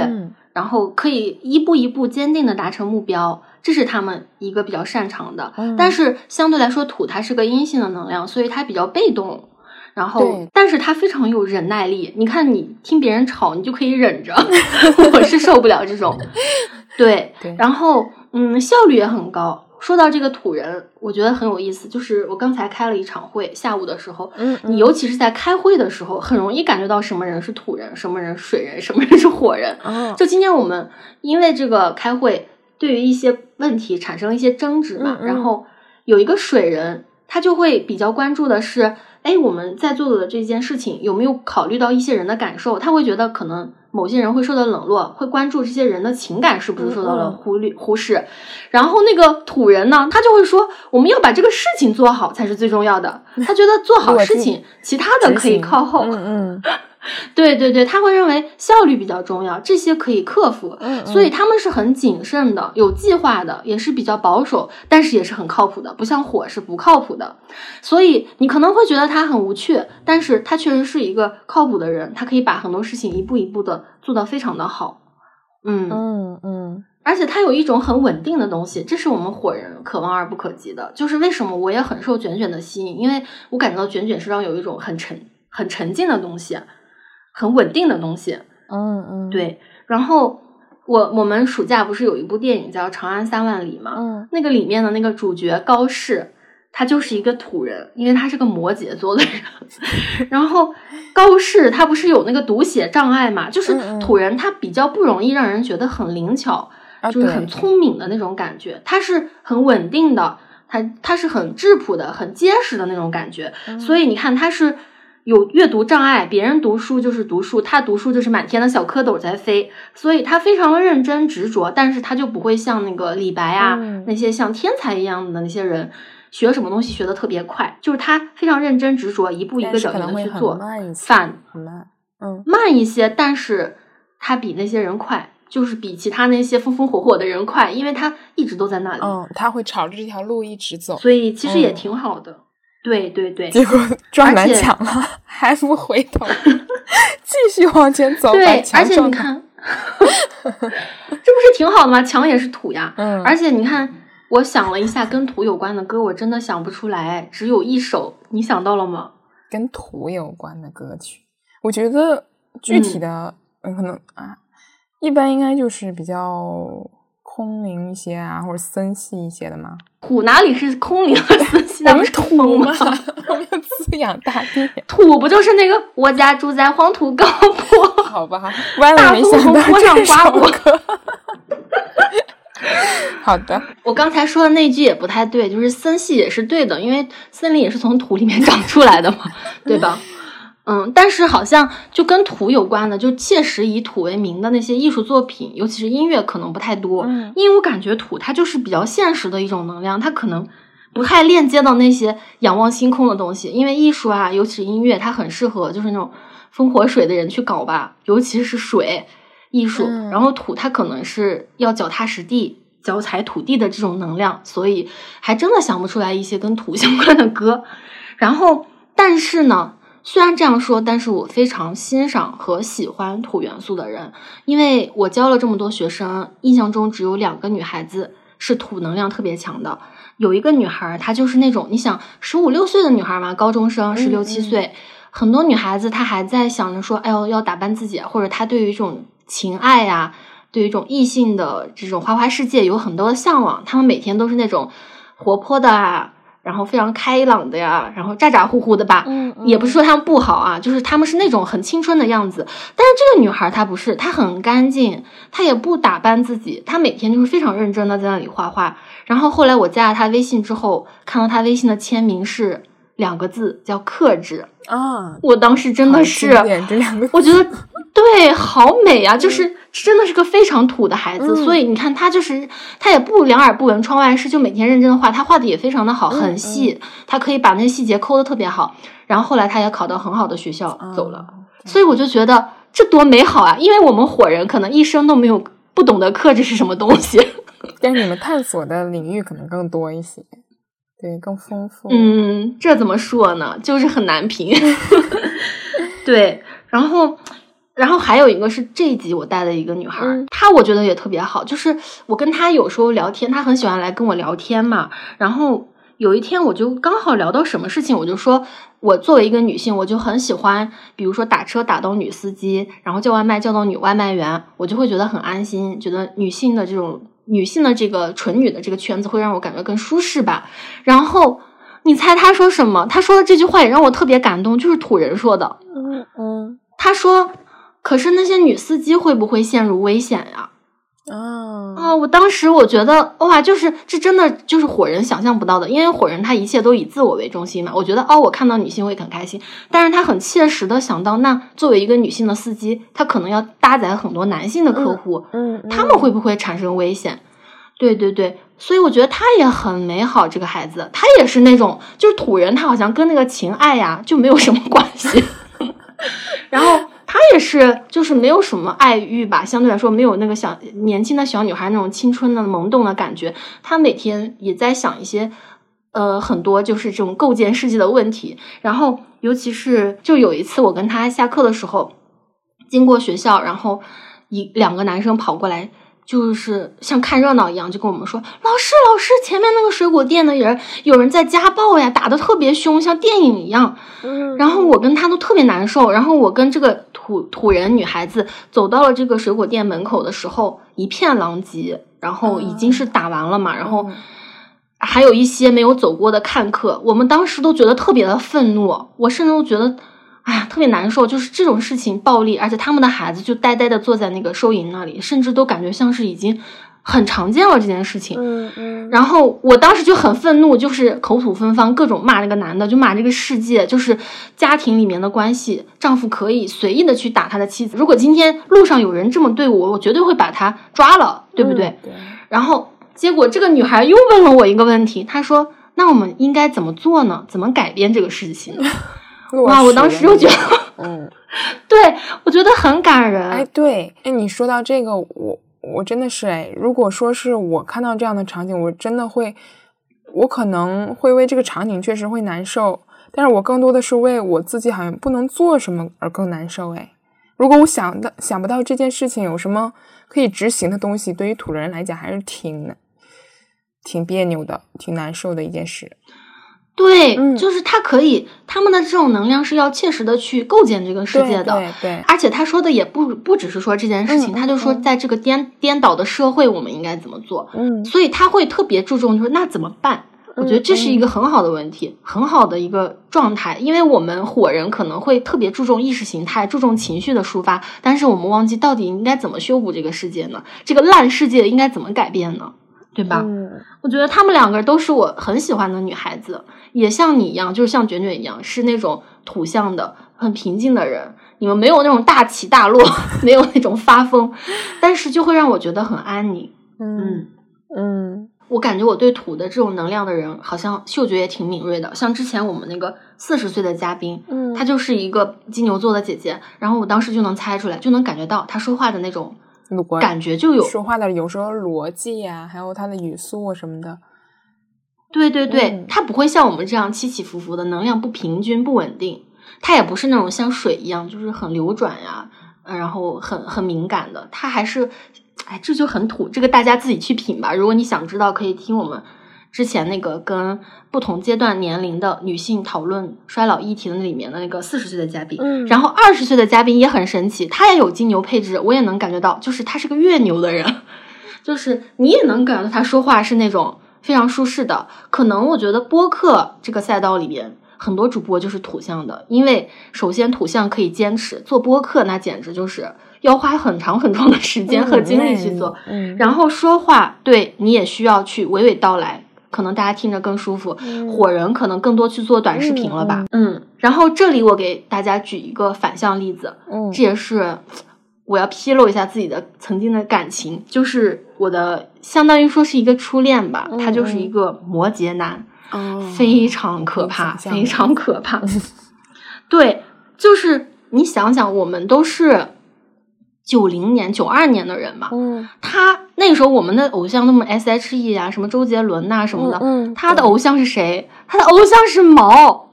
然后可以一步一步坚定的达成目标，这是他们一个比较擅长的。但是相对来说，土它是个阴性的能量，所以它比较被动。然后，但是它非常有忍耐力。你看，你听别人吵，你就可以忍着。我是受不了这种。对，然后嗯，效率也很高。说到这个土人，我觉得很有意思。就是我刚才开了一场会，下午的时候，嗯，你尤其是在开会的时候，很容易感觉到什么人是土人，什么人水人，什么人是火人。就今天我们因为这个开会，对于一些问题产生了一些争执嘛，然后有一个水人，他就会比较关注的是。哎，我们在做的这件事情有没有考虑到一些人的感受？他会觉得可能某些人会受到冷落，会关注这些人的情感是不是受到了忽略忽视。然后那个土人呢，他就会说我们要把这个事情做好才是最重要的。他觉得做好事情，其他的可以靠后。嗯嗯。对对对，他会认为效率比较重要，这些可以克服，所以他们是很谨慎的，有计划的，也是比较保守，但是也是很靠谱的，不像火是不靠谱的。所以你可能会觉得他很无趣，但是他确实是一个靠谱的人，他可以把很多事情一步一步的做到非常的好。嗯嗯嗯，而且他有一种很稳定的东西，这是我们火人可望而不可及的。就是为什么我也很受卷卷的吸引，因为我感觉到卷卷身上有一种很沉、很沉静的东西。很稳定的东西，嗯嗯，对。然后我我们暑假不是有一部电影叫《长安三万里》吗？嗯，那个里面的那个主角高适，他就是一个土人，因为他是个摩羯座的人。然后高适他不是有那个读写障碍嘛？就是土人他比较不容易让人觉得很灵巧，就是很聪明的那种感觉。他是很稳定的，他他是很质朴的、很结实的那种感觉。所以你看他是。有阅读障碍，别人读书就是读书，他读书就是满天的小蝌蚪在飞，所以他非常的认真执着，但是他就不会像那个李白啊那些像天才一样的那些人，学什么东西学的特别快，就是他非常认真执着，一步一个脚印的去做，反慢，嗯，慢一些，但是他比那些人快。就是比其他那些风风火火的人快，因为他一直都在那里。嗯，他会朝着这条路一直走，所以其实也挺好的。对对对，结果撞南墙了，还不回头，继续往前走。对，而且你看，这不是挺好的吗？墙也是土呀。嗯。而且你看，我想了一下跟土有关的歌，我真的想不出来，只有一首。你想到了吗？跟土有关的歌曲，我觉得具体的可能啊，一般应该就是比较空灵一些啊，或者森系一些的吗。土哪里是空灵和森系？那不是土吗？我们要滋养大地。土不就是那个我家住在黄土高坡？好吧，歪了没想到这首歌。好的，我刚才说的那句也不太对，就是森系也是对的，因为森林也是从土里面长出来的嘛，对吧？嗯，但是好像就跟土有关的，就切实以土为名的那些艺术作品，尤其是音乐，可能不太多。嗯，因为我感觉土它就是比较现实的一种能量，它可能不太链接到那些仰望星空的东西。因为艺术啊，尤其是音乐，它很适合就是那种风火水的人去搞吧，尤其是水艺术。然后土它可能是要脚踏实地。脚踩土地的这种能量，所以还真的想不出来一些跟土 相关的歌。然后，但是呢，虽然这样说，但是我非常欣赏和喜欢土元素的人，因为我教了这么多学生，印象中只有两个女孩子是土能量特别强的。有一个女孩，她就是那种你想十五六岁的女孩嘛，高中生十六七岁，很多女孩子她还在想着说，哎呦要打扮自己，或者她对于这种情爱呀。对于一种异性的这种花花世界有很多的向往，她们每天都是那种活泼的啊，然后非常开朗的呀，然后咋咋呼呼的吧。嗯，也不是说他们不好啊，就是他们是那种很青春的样子。但是这个女孩她不是，她很干净，她也不打扮自己，她每天就是非常认真的在那里画画。然后后来我加了她微信之后，看到她微信的签名是两个字，叫克制啊。我当时真的是，我觉得对，好美啊，就是。真的是个非常土的孩子，所以你看他就是他也不两耳不闻窗外事，就每天认真的画，他画的也非常的好，很细，他可以把那些细节抠的特别好。然后后来他也考到很好的学校走了，所以我就觉得这多美好啊！因为我们火人可能一生都没有不懂得克制是什么东西，但是你们探索的领域可能更多一些，对，更丰富。嗯，这怎么说呢？就是很难评。对，然后。然后还有一个是这一集我带的一个女孩，她我觉得也特别好，就是我跟她有时候聊天，她很喜欢来跟我聊天嘛。然后有一天我就刚好聊到什么事情，我就说我作为一个女性，我就很喜欢，比如说打车打到女司机，然后叫外卖叫到女外卖员，我就会觉得很安心，觉得女性的这种女性的这个纯女的这个圈子会让我感觉更舒适吧。然后你猜他说什么？他说的这句话也让我特别感动，就是土人说的。嗯嗯，他说。可是那些女司机会不会陷入危险呀？啊啊！我当时我觉得哇，就是这真的就是火人想象不到的，因为火人他一切都以自我为中心嘛。我觉得哦，我看到女性会很开心，但是他很切实的想到，那作为一个女性的司机，他可能要搭载很多男性的客户，嗯，他们会不会产生危险？对对对，所以我觉得他也很美好，这个孩子他也是那种就是土人，他好像跟那个情爱呀就没有什么关系，然后。他也是，就是没有什么爱欲吧，相对来说没有那个小年轻的小女孩那种青春的萌动的感觉。他每天也在想一些，呃，很多就是这种构建世界的问题。然后，尤其是就有一次我跟他下课的时候，经过学校，然后一两个男生跑过来。就是像看热闹一样，就跟我们说：“老师，老师，前面那个水果店的人有人在家暴呀，打的特别凶，像电影一样。”然后我跟他都特别难受。然后我跟这个土土人女孩子走到了这个水果店门口的时候，一片狼藉。然后已经是打完了嘛，然后还有一些没有走过的看客，我们当时都觉得特别的愤怒，我甚至都觉得。哎呀，特别难受，就是这种事情暴力，而且他们的孩子就呆呆的坐在那个收银那里，甚至都感觉像是已经很常见了这件事情。嗯嗯。然后我当时就很愤怒，就是口吐芬芳，各种骂那个男的，就骂这个世界，就是家庭里面的关系，丈夫可以随意的去打他的妻子。如果今天路上有人这么对我，我绝对会把他抓了，对不对？对。然后结果这个女孩又问了我一个问题，她说：“那我们应该怎么做呢？怎么改变这个事情？”哇，我当时就觉得，嗯，对我觉得很感人。哎，对，哎，你说到这个，我我真的是哎，如果说是我看到这样的场景，我真的会，我可能会为这个场景确实会难受，但是我更多的是为我自己好像不能做什么而更难受。哎，如果我想到想不到这件事情有什么可以执行的东西，对于土人来讲还是挺挺别扭的，挺难受的一件事。对，就是他可以，他们的这种能量是要切实的去构建这个世界的。对对。而且他说的也不不只是说这件事情，他就说在这个颠颠倒的社会，我们应该怎么做。嗯。所以他会特别注重，就是那怎么办？我觉得这是一个很好的问题，很好的一个状态。因为我们火人可能会特别注重意识形态，注重情绪的抒发，但是我们忘记到底应该怎么修补这个世界呢？这个烂世界应该怎么改变呢？对吧？嗯。我觉得他们两个都是我很喜欢的女孩子。也像你一样，就是像卷卷一样，是那种土象的、很平静的人。你们没有那种大起大落，没有那种发疯，但是就会让我觉得很安宁。嗯嗯，我感觉我对土的这种能量的人，好像嗅觉也挺敏锐的。像之前我们那个四十岁的嘉宾，嗯，她就是一个金牛座的姐姐，然后我当时就能猜出来，就能感觉到她说话的那种感觉就有说话的有时候逻辑呀，还有他的语速什么的。对对对，他不会像我们这样起起伏伏的，能量不平均、不稳定。他也不是那种像水一样，就是很流转呀，然后很很敏感的。他还是，哎，这就很土。这个大家自己去品吧。如果你想知道，可以听我们之前那个跟不同阶段年龄的女性讨论衰老议题的那里面的那个四十岁的嘉宾。嗯。然后二十岁的嘉宾也很神奇，他也有金牛配置，我也能感觉到，就是他是个越牛的人，就是你也能感觉到他说话是那种。非常舒适的，可能我觉得播客这个赛道里边很多主播就是土象的，因为首先土象可以坚持做播客，那简直就是要花很长很长的时间和精力去做。嗯，然后说话，对你也需要去娓娓道来，可能大家听着更舒服。火人可能更多去做短视频了吧？嗯，然后这里我给大家举一个反向例子，嗯，这也是。我要披露一下自己的曾经的感情，就是我的相当于说是一个初恋吧，他就是一个摩羯男，非常可怕，非常可怕。对，就是你想想，我们都是九零年、九二年的人嘛，嗯，他那个时候我们的偶像那么 S H E 啊，什么周杰伦呐什么的，嗯，他的偶像是谁？他的偶像是毛，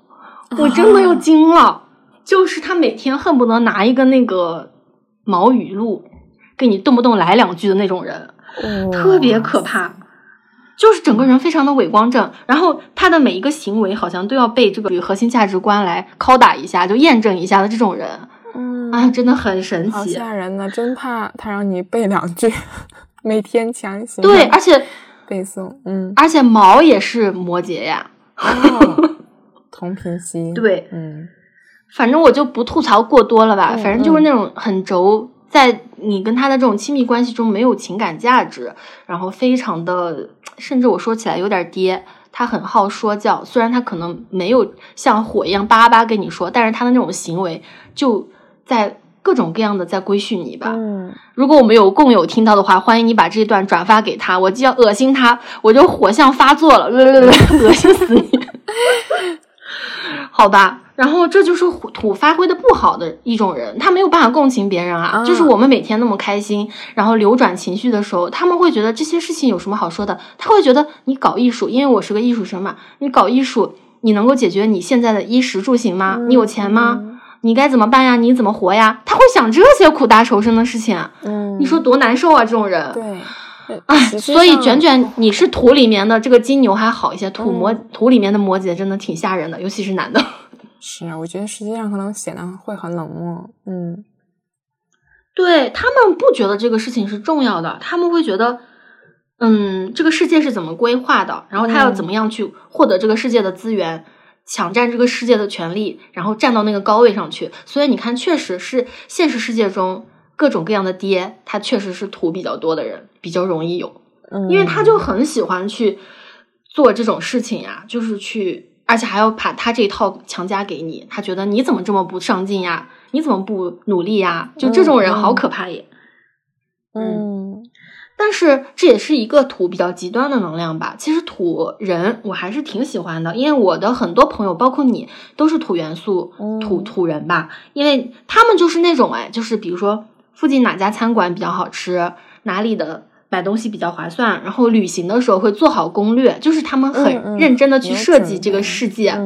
我真的又惊了，就是他每天恨不得拿一个那个。毛语录，给你动不动来两句的那种人，特别可怕，就是整个人非常的伪光正，然后他的每一个行为好像都要被这个核心价值观来拷打一下，就验证一下的这种人，嗯，啊，真的很神奇，好吓人呢，真怕他让你背两句，每天强行对，而且背诵，嗯，而且毛也是摩羯呀，同频吸，对，嗯。反正我就不吐槽过多了吧，反正就是那种很轴，在你跟他的这种亲密关系中没有情感价值，然后非常的，甚至我说起来有点爹，他很好说教，虽然他可能没有像火一样叭叭跟你说，但是他的那种行为就在各种各样的在规训你吧。嗯，如果我们有共友听到的话，欢迎你把这段转发给他，我就要恶心他，我就火象发作了，恶心死你，好吧。然后这就是土发挥的不好的一种人，他没有办法共情别人啊。就是我们每天那么开心，然后流转情绪的时候，他们会觉得这些事情有什么好说的？他会觉得你搞艺术，因为我是个艺术生嘛，你搞艺术，你能够解决你现在的衣食住行吗？你有钱吗？你该怎么办呀？你怎么活呀？他会想这些苦大仇深的事情。嗯，你说多难受啊，这种人。对，哎，所以卷卷，你是土里面的这个金牛还好一些，土摩土里面的摩羯真的挺吓人的，尤其是男的。是啊，我觉得实际上可能显得会很冷漠。嗯，对他们不觉得这个事情是重要的，他们会觉得，嗯，这个世界是怎么规划的，然后他要怎么样去获得这个世界的资源，抢占这个世界的权利，然后站到那个高位上去。所以你看，确实是现实世界中各种各样的爹，他确实是土比较多的人比较容易有，因为他就很喜欢去做这种事情呀，就是去。而且还要把他这一套强加给你，他觉得你怎么这么不上进呀？你怎么不努力呀？就这种人好可怕耶。嗯，但是这也是一个土比较极端的能量吧。其实土人我还是挺喜欢的，因为我的很多朋友，包括你，都是土元素土土人吧。因为他们就是那种哎，就是比如说附近哪家餐馆比较好吃，哪里的买东西比较划算，然后旅行的时候会做好攻略，就是他们很认真的去设计这个世界。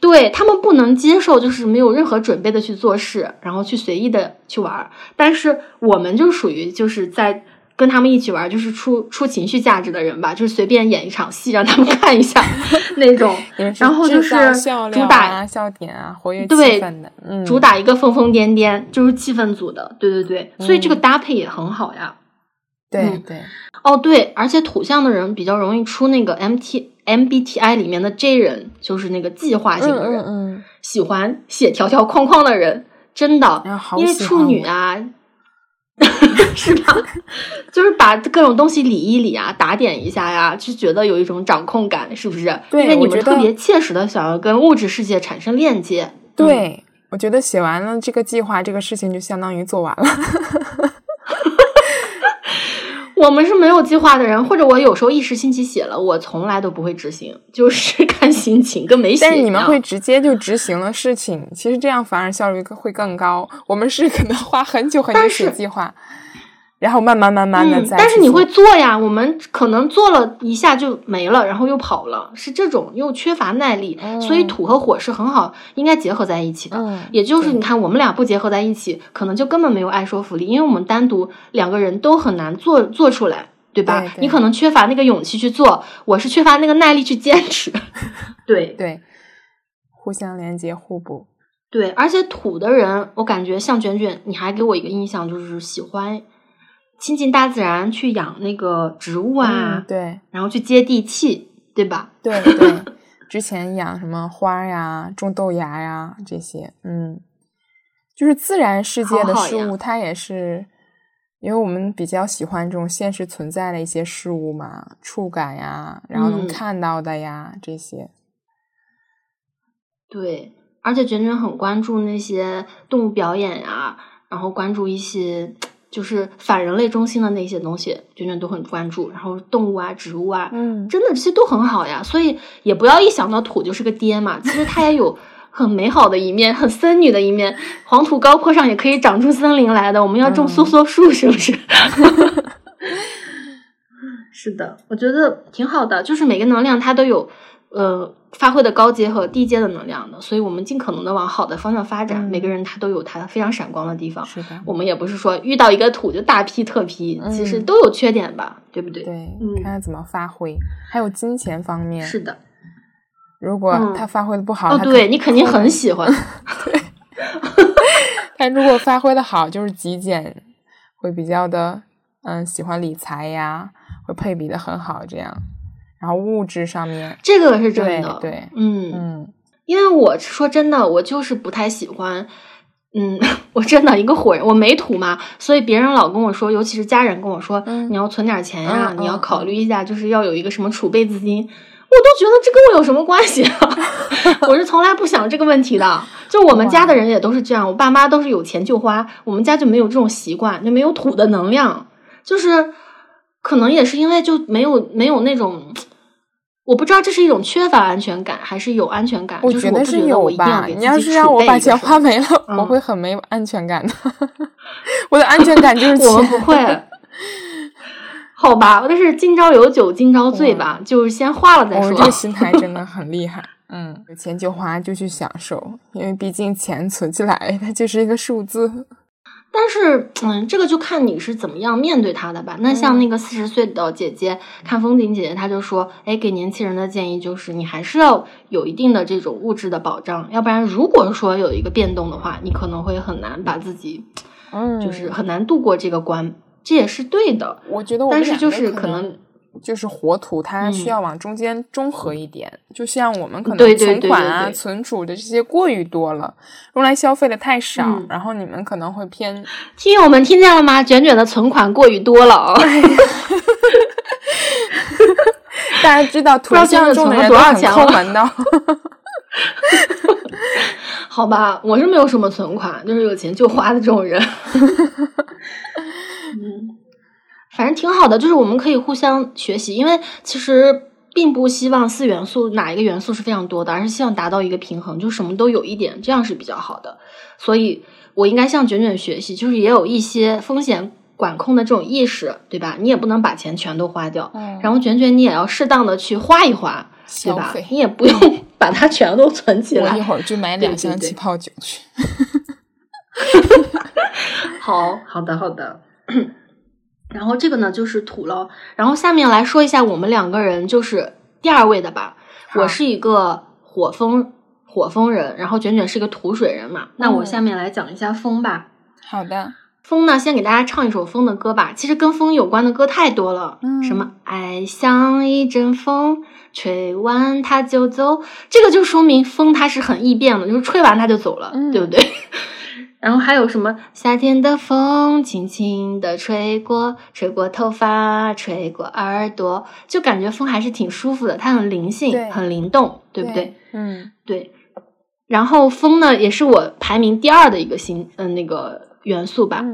对他们不能接受，就是没有任何准备的去做事，然后去随意的去玩。但是我们就属于就是在。跟他们一起玩，就是出出情绪价值的人吧，就是随便演一场戏让他们看一下 那种，然后就是主打笑点啊，活跃气氛的，嗯。主打一个疯疯癫癫，就是气氛组的，对对对，所以这个搭配也很好呀。对对，哦对，而且土象的人比较容易出那个 M T M B T I 里面的 J 人，就是那个计划型的人，喜欢写条条框框的人，真的，因为处女啊。是吧？就是把各种东西理一理啊，打点一下呀，就觉得有一种掌控感，是不是？因为你们特别切实的想要跟物质世界产生链接。对，我觉得写完了这个计划，这个事情就相当于做完了。我们是没有计划的人，或者我有时候一时兴起写了，我从来都不会执行，就是看心情，跟没写。但是你们会直接就执行了事情，其实这样反而效率会更高。我们是可能花很久很久写计划。然后慢慢慢慢的，但是你会做呀？我们可能做了一下就没了，然后又跑了，是这种又缺乏耐力。所以土和火是很好，应该结合在一起的。也就是你看，我们俩不结合在一起，可能就根本没有爱说服力，因为我们单独两个人都很难做做出来，对吧？你可能缺乏那个勇气去做，我是缺乏那个耐力去坚持。对对，互相连接，互补。对，而且土的人，我感觉像卷卷，你还给我一个印象，就是喜欢。亲近大自然，去养那个植物啊，对，然后去接地气，对吧？对对，之前养什么花呀，种豆芽呀这些，嗯，就是自然世界的事物，它也是，因为我们比较喜欢这种现实存在的一些事物嘛，触感呀，然后能看到的呀这些。对，而且卷卷很关注那些动物表演呀，然后关注一些。就是反人类中心的那些东西，娟娟都很关注。然后动物啊、植物啊，嗯，真的这些都很好呀。所以也不要一想到土就是个爹嘛，其实它也有很美好的一面，很森女的一面。黄土高坡上也可以长出森林来的。我们要种梭梭树，是不是？是的，我觉得挺好的。就是每个能量它都有，呃。发挥的高阶和低阶的能量的，所以我们尽可能的往好的方向发展。每个人他都有他非常闪光的地方。是的，我们也不是说遇到一个土就大批特批，其实都有缺点吧，对不对？对，看他怎么发挥。还有金钱方面，是的。如果他发挥的不好，哦，对你肯定很喜欢。对，他如果发挥的好，就是极简，会比较的嗯喜欢理财呀，会配比的很好，这样。然后物质上面，这个是真的，对，嗯嗯，因为我说真的，我就是不太喜欢，嗯，我真的一个火人，我没土嘛，所以别人老跟我说，尤其是家人跟我说，你要存点钱呀，你要考虑一下，就是要有一个什么储备资金，我都觉得这跟我有什么关系啊？我是从来不想这个问题的，就我们家的人也都是这样，我爸妈都是有钱就花，我们家就没有这种习惯，就没有土的能量，就是可能也是因为就没有没有那种。我不知道这是一种缺乏安全感，还是有安全感。我觉得是有吧。你要是让我把钱花没了，我会很没安全感的。我的安全感就是钱。我们不会。好吧，但是今朝有酒今朝醉吧，就是先花了再说。我这个心态真的很厉害。嗯，有钱就花，就去享受，因为毕竟钱存起来，它就是一个数字。但是，嗯，这个就看你是怎么样面对他的吧。那像那个四十岁的姐姐看风景姐姐，她就说：“哎，给年轻人的建议就是，你还是要有一定的这种物质的保障，要不然如果说有一个变动的话，你可能会很难把自己，嗯，就是很难度过这个关。这也是对的。我觉得，但是就是可能。”就是火土，它需要往中间中和一点。就像我们可能存款啊、存储的这些过于多了，用来消费的太少，然后你们可能会偏。听友们听见了吗？卷卷的存款过于多了啊！大家知道土象存了多少钱抠门的。好吧，我是没有什么存款，就是有钱就花的这种人。嗯。反正挺好的，就是我们可以互相学习，因为其实并不希望四元素哪一个元素是非常多的，而是希望达到一个平衡，就什么都有一点，这样是比较好的。所以我应该向卷卷学习，就是也有一些风险管控的这种意识，对吧？你也不能把钱全都花掉，然后卷卷你也要适当的去花一花，对吧？你也不用 把它全都存起来。我一会儿就买两箱气泡酒去。好好的好的。然后这个呢就是土了，然后下面来说一下我们两个人就是第二位的吧。我是一个火风火风人，然后卷卷是一个土水人嘛。那我下面来讲一下风吧。好的，风呢，先给大家唱一首风的歌吧。其实跟风有关的歌太多了，嗯，什么爱像一阵风，吹完它就走，这个就说明风它是很易变的，就是吹完它就走了，对不对？然后还有什么？夏天的风轻轻的吹过，吹过头发，吹过耳朵，就感觉风还是挺舒服的。它很灵性，很灵动，对不对？嗯，对。然后风呢，也是我排名第二的一个星，嗯，那个元素吧。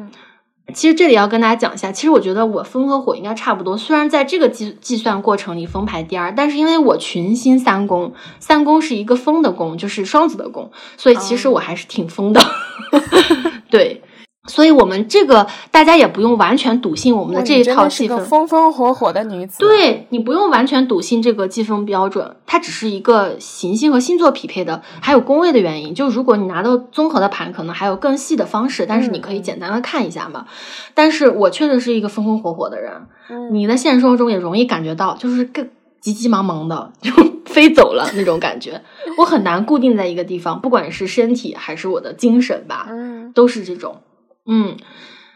其实这里要跟大家讲一下，其实我觉得我风和火应该差不多。虽然在这个计计算过程里风排第二，但是因为我群星三宫，三宫是一个风的宫，就是双子的宫，所以其实我还是挺风的。对。所以，我们这个大家也不用完全笃信我们的这一套细分。风风火火的女子。对你不用完全笃信这个计分标准，它只是一个行星和星座匹配的，还有宫位的原因。就如果你拿到综合的盘，可能还有更细的方式，但是你可以简单的看一下嘛。但是我确实是一个风风火火的人，你在现实生活中也容易感觉到，就是更急急忙忙的 就飞走了那种感觉。我很难固定在一个地方，不管是身体还是我的精神吧，嗯都是这种。嗯，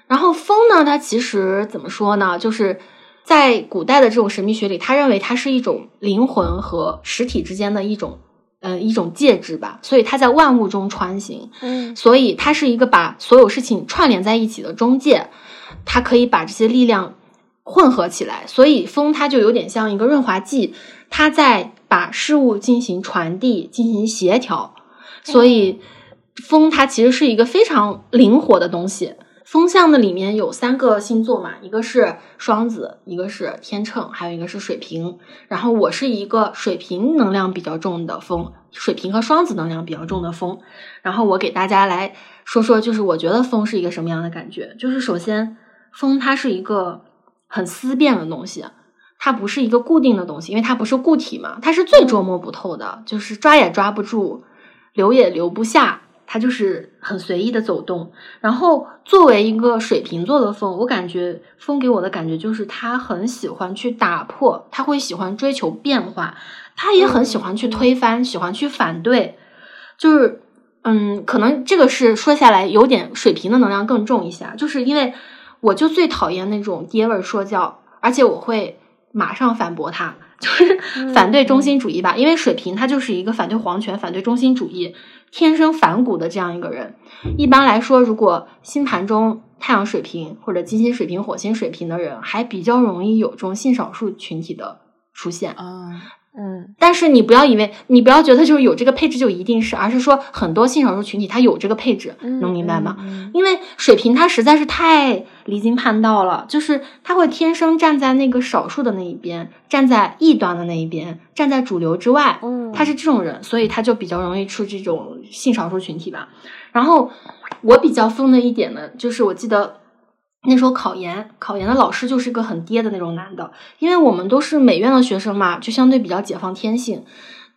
然后风呢？它其实怎么说呢？就是在古代的这种神秘学里，他认为它是一种灵魂和实体之间的一种，呃，一种介质吧。所以它在万物中穿行，嗯，所以它是一个把所有事情串联在一起的中介。它可以把这些力量混合起来，所以风它就有点像一个润滑剂，它在把事物进行传递、进行协调，所以。风它其实是一个非常灵活的东西。风象的里面有三个星座嘛，一个是双子，一个是天秤，还有一个是水瓶。然后我是一个水瓶能量比较重的风，水瓶和双子能量比较重的风。然后我给大家来说说，就是我觉得风是一个什么样的感觉。就是首先，风它是一个很思辨的东西，它不是一个固定的东西，因为它不是固体嘛，它是最捉摸不透的，就是抓也抓不住，留也留不下。它就是很随意的走动，然后作为一个水瓶座的风，我感觉风给我的感觉就是他很喜欢去打破，他会喜欢追求变化，他也很喜欢去推翻，喜欢去反对，就是嗯，可能这个是说下来有点水瓶的能量更重一些，就是因为我就最讨厌那种爹味说教，而且我会马上反驳他，就是反对中心主义吧，因为水瓶他就是一个反对皇权、反对中心主义。天生反骨的这样一个人，一般来说，如果星盘中太阳水瓶或者金星水瓶、火星水瓶的人，还比较容易有这种性少数群体的出现啊。嗯，但是你不要以为，你不要觉得就是有这个配置就一定是，而是说很多性少数群体他有这个配置，能明白吗？因为水瓶他实在是太离经叛道了，就是他会天生站在那个少数的那一边，站在异端的那一边，站在主流之外。嗯，他是这种人，所以他就比较容易出这种性少数群体吧。然后我比较疯的一点呢，就是我记得。那时候考研，考研的老师就是个很爹的那种男的，因为我们都是美院的学生嘛，就相对比较解放天性，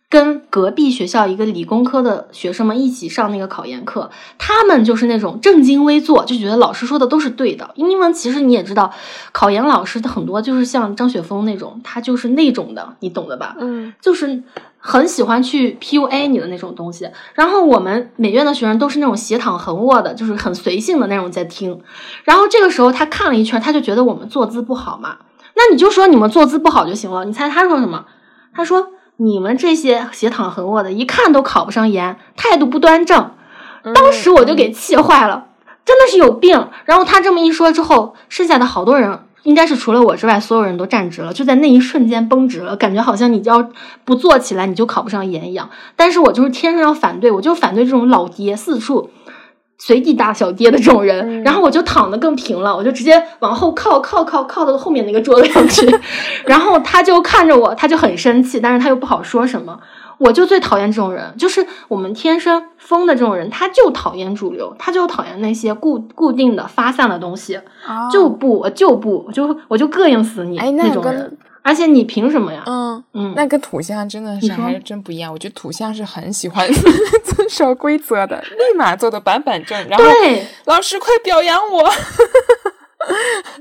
跟隔壁学校一个理工科的学生们一起上那个考研课，他们就是那种正襟危坐，就觉得老师说的都是对的。因为其实你也知道，考研老师的很多就是像张雪峰那种，他就是那种的，你懂的吧？嗯，就是。很喜欢去 PUA 你的那种东西，然后我们美院的学生都是那种斜躺横卧的，就是很随性的那种在听。然后这个时候他看了一圈，他就觉得我们坐姿不好嘛，那你就说你们坐姿不好就行了。你猜他说什么？他说你们这些斜躺横卧的，一看都考不上研，态度不端正。当时我就给气坏了，真的是有病。然后他这么一说之后，剩下的好多人。应该是除了我之外，所有人都站直了，就在那一瞬间绷直了，感觉好像你要不坐起来，你就考不上研一样。但是我就是天生要反对，我就反对这种老爹四处随地大小爹的这种人，然后我就躺得更平了，我就直接往后靠靠靠靠到后面那个桌子上去，然后他就看着我，他就很生气，但是他又不好说什么。我就最讨厌这种人，就是我们天生疯的这种人，他就讨厌主流，他就讨厌那些固固定的发散的东西，就不就不，我就我就膈应死你那种人。而且你凭什么呀？嗯嗯，那跟土象真的是还是真不一样。我觉得土象是很喜欢遵守规则的，立马做的板板正。然后老师快表扬我。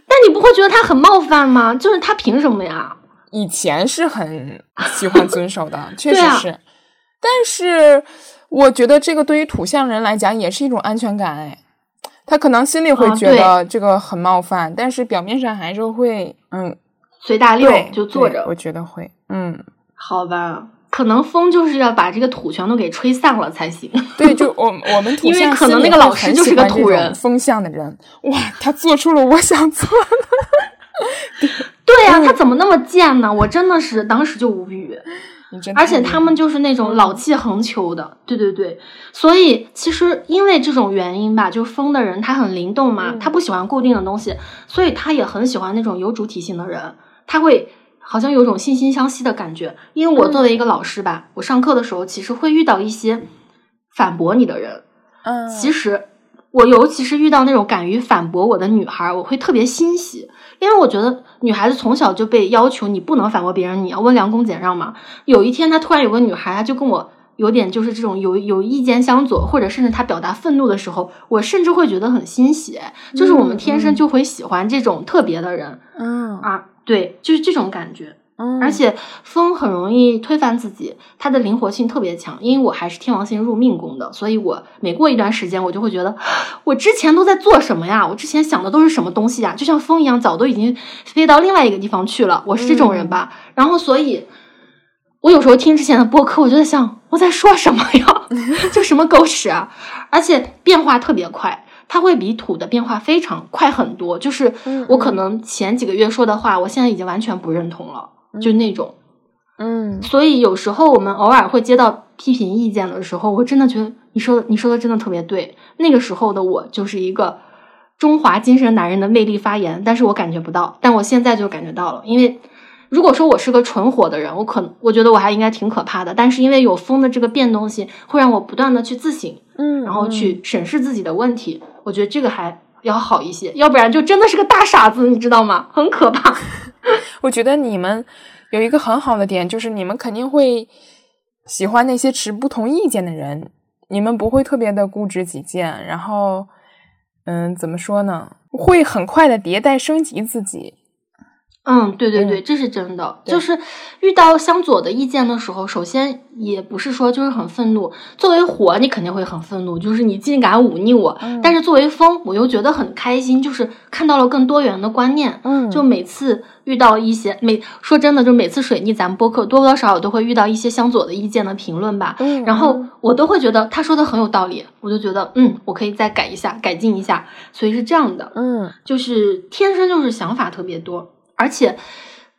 但你不会觉得他很冒犯吗？就是他凭什么呀？以前是很喜欢遵守的，确实是。但是我觉得这个对于土象人来讲也是一种安全感哎，他可能心里会觉得这个很冒犯，但是表面上还是会嗯随大溜就坐着。我觉得会嗯，好吧，可能风就是要把这个土全都给吹散了才行。对，就我我们土象可能那个老师就是个土人，风象的人哇，他做出了我想做的。对呀，他怎么那么贱呢？我真的是当时就无语。而且他们就是那种老气横秋的，对对对。所以其实因为这种原因吧，就疯的人他很灵动嘛，他不喜欢固定的东西，所以他也很喜欢那种有主体性的人。他会好像有种惺惺相惜的感觉。因为我作为一个老师吧，我上课的时候其实会遇到一些反驳你的人。嗯，其实我尤其是遇到那种敢于反驳我的女孩，我会特别欣喜。因为我觉得女孩子从小就被要求你不能反驳别人，你要温良恭俭让嘛。有一天，她突然有个女孩，她就跟我有点就是这种有有意见相左，或者甚至她表达愤怒的时候，我甚至会觉得很欣喜。就是我们天生就会喜欢这种特别的人，嗯啊，对，就是这种感觉。嗯，而且风很容易推翻自己，它的灵活性特别强。因为我还是天王星入命宫的，所以我每过一段时间，我就会觉得我之前都在做什么呀？我之前想的都是什么东西呀？就像风一样，早都已经飞到另外一个地方去了。我是这种人吧？然后，所以我有时候听之前的播客，我就在想我在说什么呀？就什么狗屎啊！而且变化特别快，它会比土的变化非常快很多。就是我可能前几个月说的话，我现在已经完全不认同了。就那种，嗯，所以有时候我们偶尔会接到批评意见的时候，我真的觉得你说的你说的真的特别对。那个时候的我就是一个中华精神男人的魅力发言，但是我感觉不到，但我现在就感觉到了。因为如果说我是个纯火的人，我可能我觉得我还应该挺可怕的。但是因为有风的这个变动性，会让我不断的去自省，嗯，然后去审视自己的问题。我觉得这个还要好一些，要不然就真的是个大傻子，你知道吗？很可怕。我觉得你们有一个很好的点，就是你们肯定会喜欢那些持不同意见的人，你们不会特别的固执己见，然后，嗯，怎么说呢？会很快的迭代升级自己。嗯，对对对，这是真的。就是遇到向左的意见的时候，首先也不是说就是很愤怒。作为火，你肯定会很愤怒，就是你竟敢忤逆我。但是作为风，我又觉得很开心，就是看到了更多元的观念。嗯，就每次遇到一些每说真的，就每次水逆咱们播客多多少少都会遇到一些向左的意见的评论吧。嗯，然后我都会觉得他说的很有道理，我就觉得嗯，我可以再改一下，改进一下。所以是这样的。嗯，就是天生就是想法特别多。而且，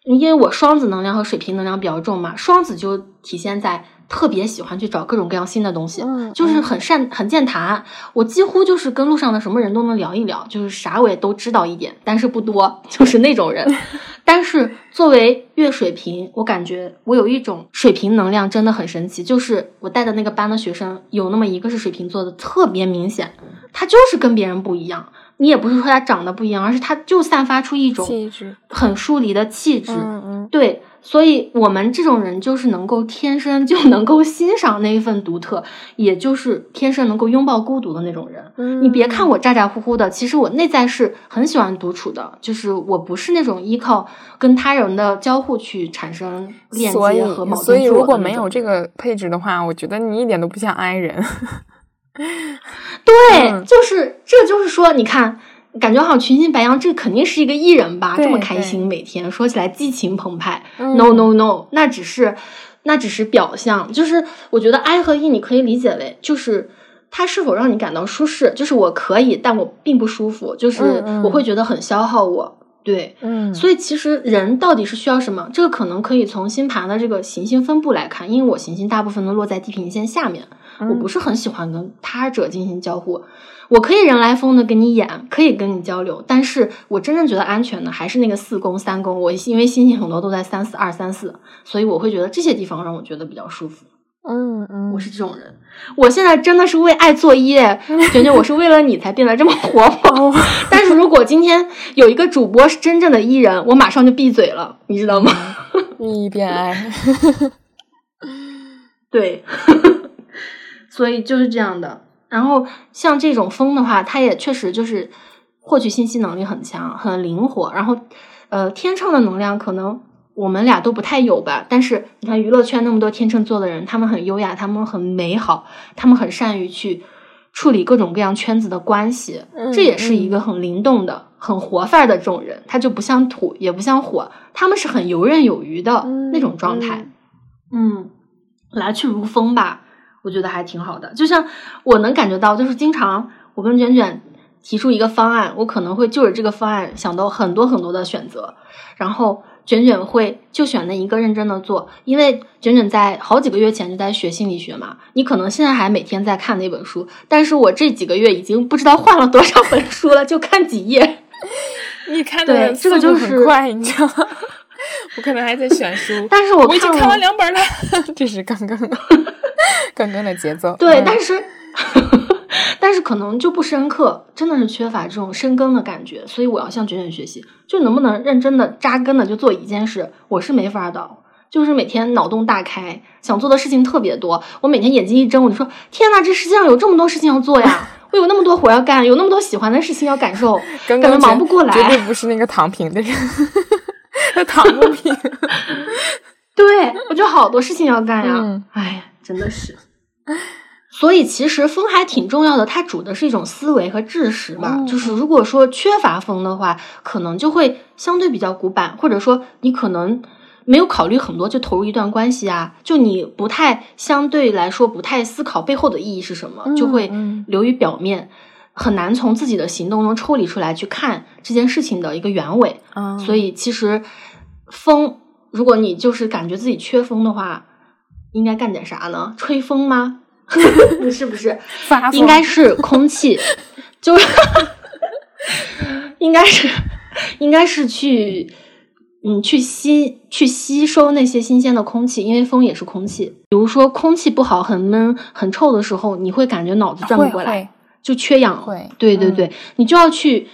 因为我双子能量和水瓶能量比较重嘛，双子就体现在特别喜欢去找各种各样新的东西，就是很善很健谈。我几乎就是跟路上的什么人都能聊一聊，就是啥我也都知道一点，但是不多，就是那种人。但是作为月水瓶，我感觉我有一种水瓶能量真的很神奇，就是我带的那个班的学生有那么一个是水瓶座的，特别明显，他就是跟别人不一样。你也不是说他长得不一样，而是他就散发出一种气质很疏离的气质。嗯嗯，对，所以我们这种人就是能够天生就能够欣赏那一份独特，也就是天生能够拥抱孤独的那种人。嗯，你别看我咋咋呼呼的，其实我内在是很喜欢独处的，就是我不是那种依靠跟他人的交互去产生链接和矛盾所以如果没有这个配置的话，我觉得你一点都不像 I 人。对，就是这就是说，你看，感觉好像群星白羊，这肯定是一个艺人吧？这么开心，每天说起来激情澎湃。No No No，那只是那只是表象。就是我觉得 I 和 E 你可以理解为，就是它是否让你感到舒适。就是我可以，但我并不舒服。就是我会觉得很消耗我。对，嗯，所以其实人到底是需要什么？这个可能可以从星盘的这个行星分布来看，因为我行星大部分都落在地平线下面，我不是很喜欢跟他者进行交互。我可以人来疯的跟你演，可以跟你交流，但是我真正觉得安全的还是那个四宫三宫。我因为星星很多都在三四二三四，所以我会觉得这些地方让我觉得比较舒服。嗯嗯，我是这种人，我现在真的是为爱作揖，卷卷我是为了你才变得这么活泼。但是如果今天有一个主播是真正的艺人，我马上就闭嘴了，你知道吗？一变爱，对，所以就是这样的。然后像这种风的话，它也确实就是获取信息能力很强，很灵活。然后，呃，天秤的能量可能。我们俩都不太有吧，但是你看娱乐圈那么多天秤座的人，他们很优雅，他们很美好，他们很善于去处理各种各样圈子的关系，这也是一个很灵动的、很活范儿的这种人。他就不像土，也不像火，他们是很游刃有余的那种状态。嗯，来去如风吧，我觉得还挺好的。就像我能感觉到，就是经常我跟卷卷提出一个方案，我可能会就着这个方案想到很多很多的选择，然后。卷卷会就选那一个认真的做，因为卷卷在好几个月前就在学心理学嘛。你可能现在还每天在看那本书，但是我这几个月已经不知道换了多少本书了，就看几页。你看的这个就是快，你知道吗？我可能还在选书，但是我已经看完两本了，这是刚刚刚刚的节奏。对，但是。但是可能就不深刻，真的是缺乏这种深耕的感觉，所以我要向卷卷学习，就能不能认真的扎根的就做一件事，我是没法的，就是每天脑洞大开，想做的事情特别多，我每天眼睛一睁，我就说天呐，这世界上有这么多事情要做呀，我有那么多活要干，有那么多喜欢的事情要感受，感觉忙不过来，绝对不是那个躺平的人，他躺不平，对我就好多事情要干呀，哎呀，真的是。所以其实风还挺重要的，它主的是一种思维和知识嘛。就是如果说缺乏风的话，可能就会相对比较古板，或者说你可能没有考虑很多就投入一段关系啊，就你不太相对来说不太思考背后的意义是什么，就会流于表面，很难从自己的行动中抽离出来去看这件事情的一个原委。所以其实风，如果你就是感觉自己缺风的话，应该干点啥呢？吹风吗？不 是不是，应该是空气，就是 应该是应该是去嗯去吸去吸收那些新鲜的空气，因为风也是空气。比如说空气不好、很闷、很臭的时候，你会感觉脑子转不过来，就缺氧。会，对对对，你就要去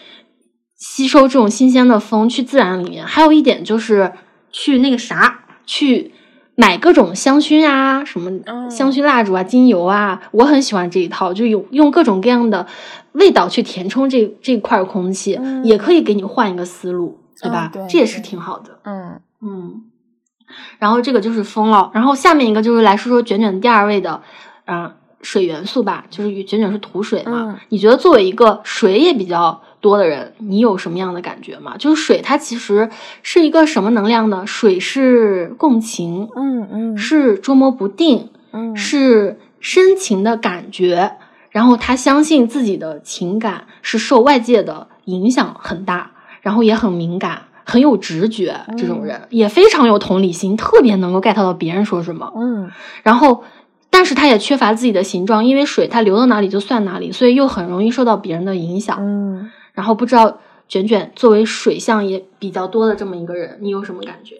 吸收这种新鲜的风，去自然里面。还有一点就是去那个啥去。买各种香薰啊，什么香薰蜡烛啊、精油啊，我很喜欢这一套，就用用各种各样的味道去填充这这块空气，也可以给你换一个思路，对吧？这也是挺好的。嗯嗯。然后这个就是风了，然后下面一个就是来说说卷卷第二位的，啊，水元素吧，就是卷卷是土水嘛。你觉得作为一个水也比较。多的人，你有什么样的感觉吗？就是水，它其实是一个什么能量呢？水是共情，嗯嗯，是捉摸不定，嗯，是深情的感觉。然后他相信自己的情感是受外界的影响很大，然后也很敏感，很有直觉。这种人也非常有同理心，特别能够 get 到别人说什么。嗯，然后，但是他也缺乏自己的形状，因为水它流到哪里就算哪里，所以又很容易受到别人的影响。嗯。然后不知道卷卷作为水象也比较多的这么一个人，你有什么感觉？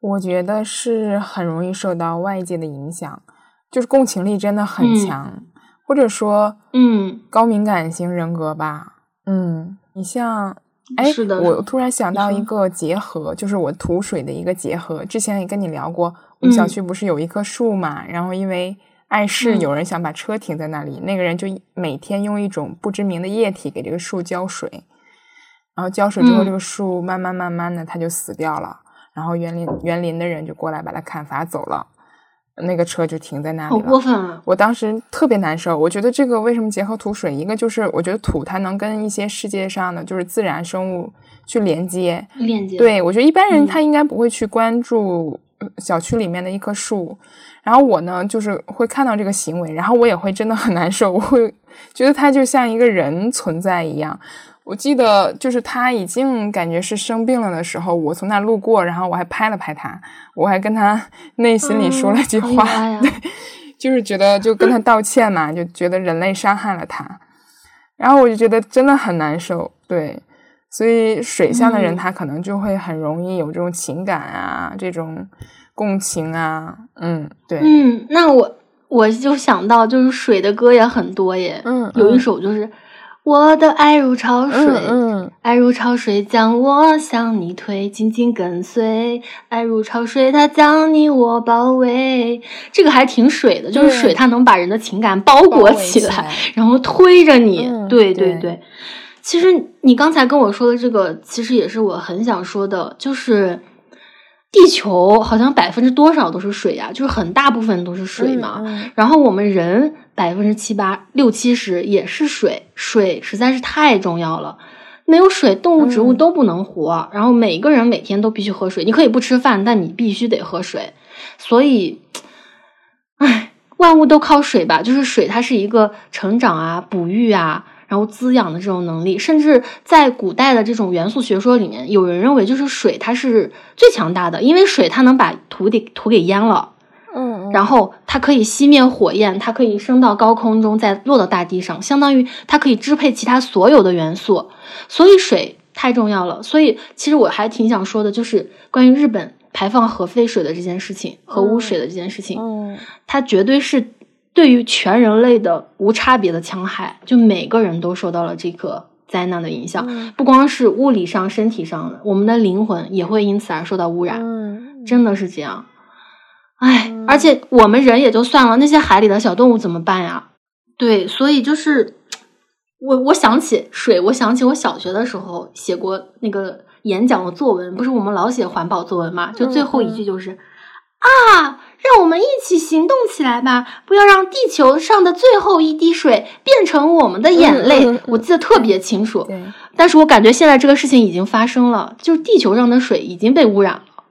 我觉得是很容易受到外界的影响，就是共情力真的很强，或者说，嗯，高敏感型人格吧。嗯，你像，哎，我突然想到一个结合，就是我土水的一个结合。之前也跟你聊过，我们小区不是有一棵树嘛？然后因为。碍事，有人想把车停在那里，那个人就每天用一种不知名的液体给这个树浇水，然后浇水之后，这个树慢慢慢慢的它就死掉了，然后园林园林的人就过来把它砍伐走了，那个车就停在那里了。好过分啊！我当时特别难受，我觉得这个为什么结合土水？一个就是我觉得土它能跟一些世界上的就是自然生物去连接，链接。对我觉得一般人他应该不会去关注小区里面的一棵树。然后我呢，就是会看到这个行为，然后我也会真的很难受，我会觉得他就像一个人存在一样。我记得就是他已经感觉是生病了的时候，我从那路过，然后我还拍了拍他，我还跟他内心里说了句话，对，就是觉得就跟他道歉嘛，就觉得人类伤害了他，然后我就觉得真的很难受，对，所以水象的人他可能就会很容易有这种情感啊，这种共情啊，嗯，对，嗯，那我我就想到就是水的歌也很多耶，嗯，有一首就是。我的爱如潮水，嗯爱如潮水将我向你推，紧紧跟随。爱如潮水，它将你我包围。这个还挺水的，就是水，它能把人的情感包裹起来，然后推着你。对对对，其实你刚才跟我说的这个，其实也是我很想说的，就是。地球好像百分之多少都是水呀，就是很大部分都是水嘛。然后我们人百分之七八六七十也是水，水实在是太重要了。没有水，动物植物都不能活。然后每个人每天都必须喝水，你可以不吃饭，但你必须得喝水。所以，唉，万物都靠水吧，就是水，它是一个成长啊、哺育啊。然后滋养的这种能力，甚至在古代的这种元素学说里面，有人认为就是水它是最强大的，因为水它能把土给土给淹了，嗯，然后它可以熄灭火焰，它可以升到高空中再落到大地上，相当于它可以支配其他所有的元素，所以水太重要了。所以其实我还挺想说的，就是关于日本排放核废水的这件事情，核污水的这件事情，嗯，它绝对是。对于全人类的无差别的戕害，就每个人都受到了这个灾难的影响，不光是物理上、身体上的，我们的灵魂也会因此而受到污染。真的是这样。哎，而且我们人也就算了，那些海里的小动物怎么办呀？对，所以就是我，我想起水，我想起我小学的时候写过那个演讲的作文，不是我们老写环保作文嘛？就最后一句就是啊。让我们一起行动起来吧！不要让地球上的最后一滴水变成我们的眼泪。我记得特别清楚，但是我感觉现在这个事情已经发生了，就是地球上的水已经被污染了。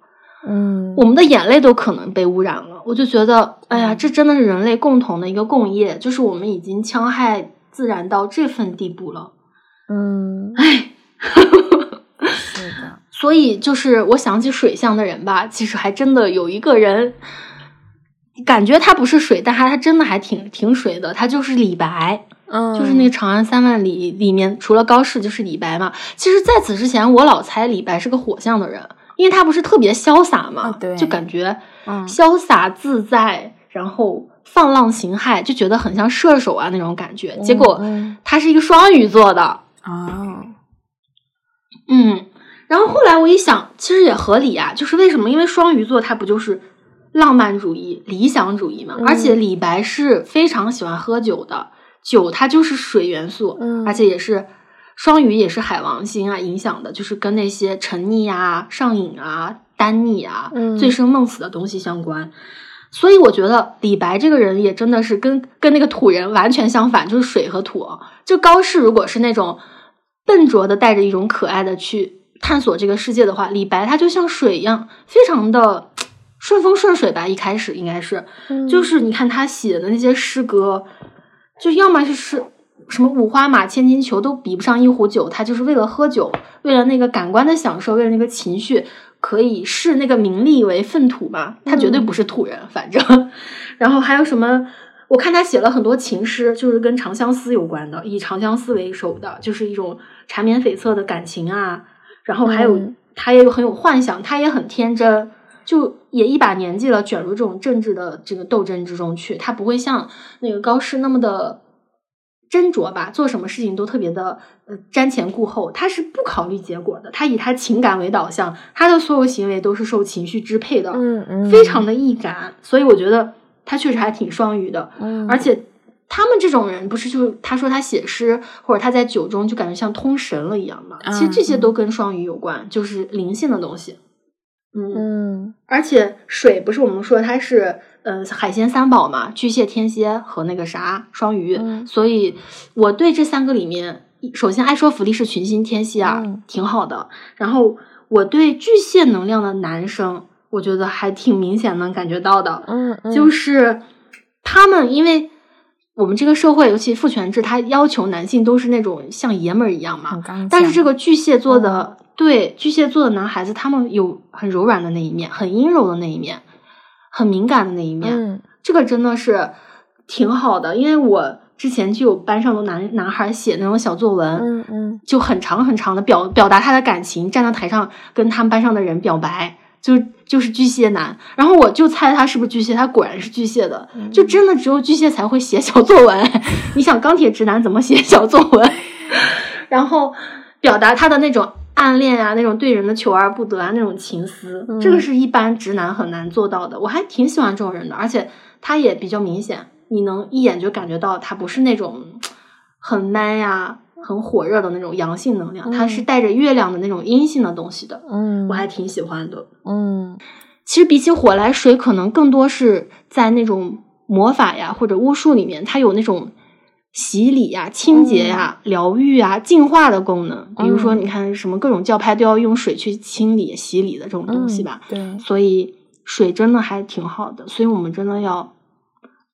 嗯，我们的眼泪都可能被污染了。我就觉得，哎呀，这真的是人类共同的一个共业，就是我们已经戕害自然到这份地步了。嗯，哎。所以，就是我想起水象的人吧，其实还真的有一个人。感觉他不是水，但他他真的还挺挺水的。他就是李白，嗯，就是那个《长安三万里》里面，除了高适就是李白嘛。其实，在此之前，我老猜李白是个火象的人，因为他不是特别潇洒嘛，对，就感觉潇洒自在，然后放浪形骸，就觉得很像射手啊那种感觉。结果他是一个双鱼座的啊，嗯，然后后来我一想，其实也合理啊，就是为什么？因为双鱼座他不就是。浪漫主义、理想主义嘛，而且李白是非常喜欢喝酒的，酒它就是水元素，而且也是双鱼，也是海王星啊影响的，就是跟那些沉溺啊、上瘾啊、单溺啊、醉生梦死的东西相关。所以我觉得李白这个人也真的是跟跟那个土人完全相反，就是水和土。就高适如果是那种笨拙的带着一种可爱的去探索这个世界的话，李白他就像水一样，非常的。顺风顺水吧，一开始应该是，就是你看他写的那些诗歌，就要么就是什么五花马、千金裘都比不上一壶酒，他就是为了喝酒，为了那个感官的享受，为了那个情绪，可以视那个名利为粪土嘛，他绝对不是土人，反正。然后还有什么？我看他写了很多情诗，就是跟长相思有关的，以长相思为首的，就是一种缠绵悱恻的感情啊。然后还有他也有很有幻想，他也很天真。就也一把年纪了，卷入这种政治的这个斗争之中去，他不会像那个高适那么的斟酌吧，做什么事情都特别的呃瞻前顾后，他是不考虑结果的，他以他情感为导向，他的所有行为都是受情绪支配的，嗯嗯，非常的易感，所以我觉得他确实还挺双鱼的，嗯，而且他们这种人不是就他说他写诗或者他在酒中就感觉像通神了一样嘛，其实这些都跟双鱼有关，就是灵性的东西。嗯，而且水不是我们说它是呃海鲜三宝嘛，巨蟹、天蝎和那个啥双鱼，所以我对这三个里面，首先爱说福利是群星天蝎啊，挺好的。然后我对巨蟹能量的男生，我觉得还挺明显能感觉到的，嗯，就是他们因为我们这个社会，尤其父权制，它要求男性都是那种像爷们儿一样嘛。但是这个巨蟹座的，对巨蟹座的男孩子，他们有很柔软的那一面，很阴柔的那一面，很敏感的那一面。嗯这个真的是挺好的，因为我之前就有班上的男男孩写那种小作文，嗯嗯就很长很长的表表达他的感情，站在台上跟他们班上的人表白，就就是巨蟹男。然后我就猜他是不是巨蟹，他果然是巨蟹的，就真的只有巨蟹才会写小作文。你想钢铁直男怎么写小作文？然后表达他的那种暗恋啊，那种对人的求而不得啊，那种情思，这个是一般直男很难做到的。我还挺喜欢这种人的，而且他也比较明显，你能一眼就感觉到他不是那种很 man 呀、很火热的那种阳性能量，它是带着月亮的那种阴性的东西的，嗯，我还挺喜欢的。嗯其实比起火来水，可能更多是在那种魔法呀或者巫术里面，它有那种洗礼呀、清洁呀、疗愈啊、净化的功能。比如说，嗯你看什么各种教派都要用水去清理、洗礼的这种东西吧。对，所以水真的还挺好的，所以我们真的要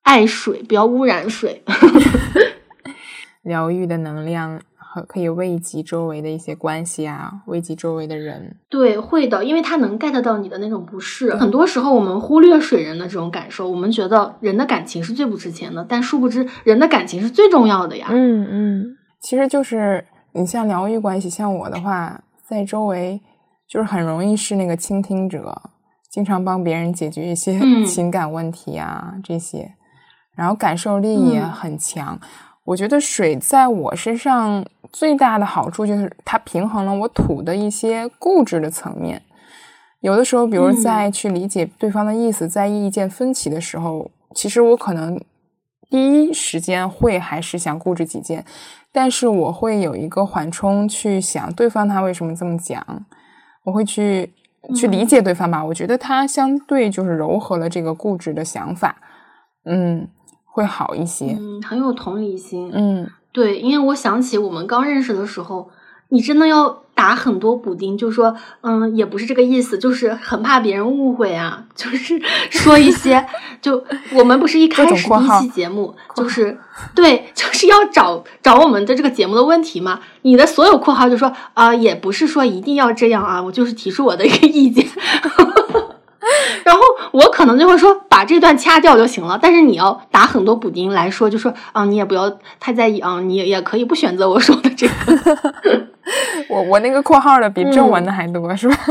爱水，不要污染水。疗愈的能量和可以慰藉周围的一些关系啊，慰藉周围的人。对，会的，因为他能 get 到你的那种不适。很多时候我们忽略水人的这种感受，我们觉得人的感情是最不值钱的，但殊不知人的感情是最重要的呀。嗯嗯，其实就是你像疗愈关系，像我的话，在周围就是很容易是那个倾听者，经常帮别人解决一些嗯情感问题啊、这些，然后感受力也嗯很强。我觉得水在我身上最大的好处就是它平衡了我土的一些固执的层面。有的时候，比如嗯在去理解对方的意思，在意见分歧的时候，其实我可能第一时间会还是想固执己见，但是我会有一个缓冲去想对方他为什么这么讲，我会去去理解对方吧。我觉得他相对就是柔和了这个固执的想法，嗯，会好一些。嗯，很有同理心。嗯对，因为我想起我们刚认识的时候，你真的要打很多补丁，就说嗯，也不是这个意思，就是很怕别人误会啊，就是说一些，就我们不是一开始第一期节目就是对，就是要找找我们的这个节目的问题嘛。你的所有括号就说啊、也不是说一定要这样啊，我就是提出我的一个意见。然后我可能就会说把这段掐掉就行了，但是你要打很多补丁来说，就说啊，你也不要太在意啊，你也也可以不选择我说的这个。我我那个括号的比正文嗯的还多，是吧？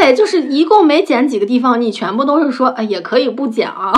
对，就是一共没剪几个地方，你全部都是说，啊，也可以不剪啊。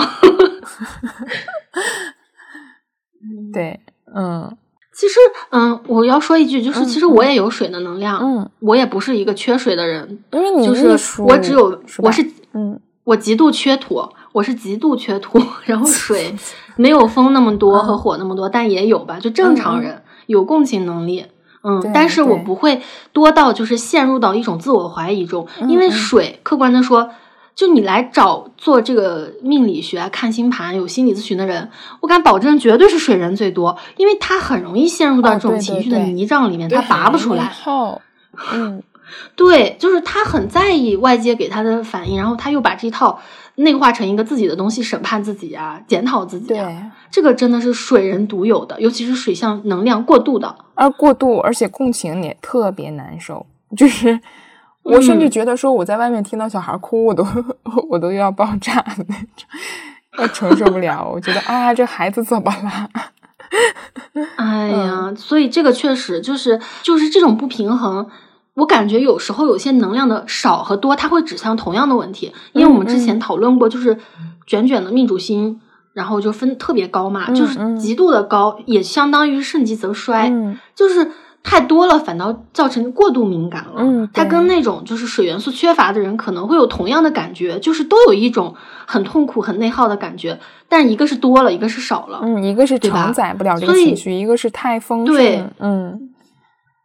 对，嗯其实，嗯，我要说一句，就是嗯其实我也有水的能量，嗯，我也不是一个缺水的人，因为你就是我只有是我是嗯。我极度缺土，我是极度缺土，然后水没有风那么多嗯。和火那么多，但也有吧，就正常人有共情能力。嗯，但是我不会多到就是陷入到一种自我怀疑中，因为水客观的说，就你来找做这个命理学、看星盘、有心理咨询的人，我敢保证绝对是水人最多，因为他很容易陷入到这种情绪的泥沼里面，对他拔不出来。好，嗯 对，就是他很在意外界给他的反应，然后他又把这套内化成一个自己的东西，审判自己啊，检讨自己啊。对，这个真的是水人独有的，尤其是水象能量过度的。而过度，而且共情也特别难受，就是我甚至嗯觉得说我在外面听到小孩哭，我都我都要爆炸的那种，我承受不了。我觉得啊，这孩子怎么了？哎呀，嗯所以这个确实就是就是这种不平衡。我感觉有时候有些能量的少和多，它会指向同样的问题。因为我们之前嗯讨论过，就是卷卷的命主星，然后就分特别高嘛，嗯就是嗯极度的高，也相当于盛极则衰。嗯就是太多了，反倒造成过度敏感了。嗯对它跟那种就是水元素缺乏的人可能会有同样的感觉，就是都有一种很痛苦、很内耗的感觉，但一个是多了，一个是少了。嗯，一个是承载不了这个情绪，一个是太丰对。嗯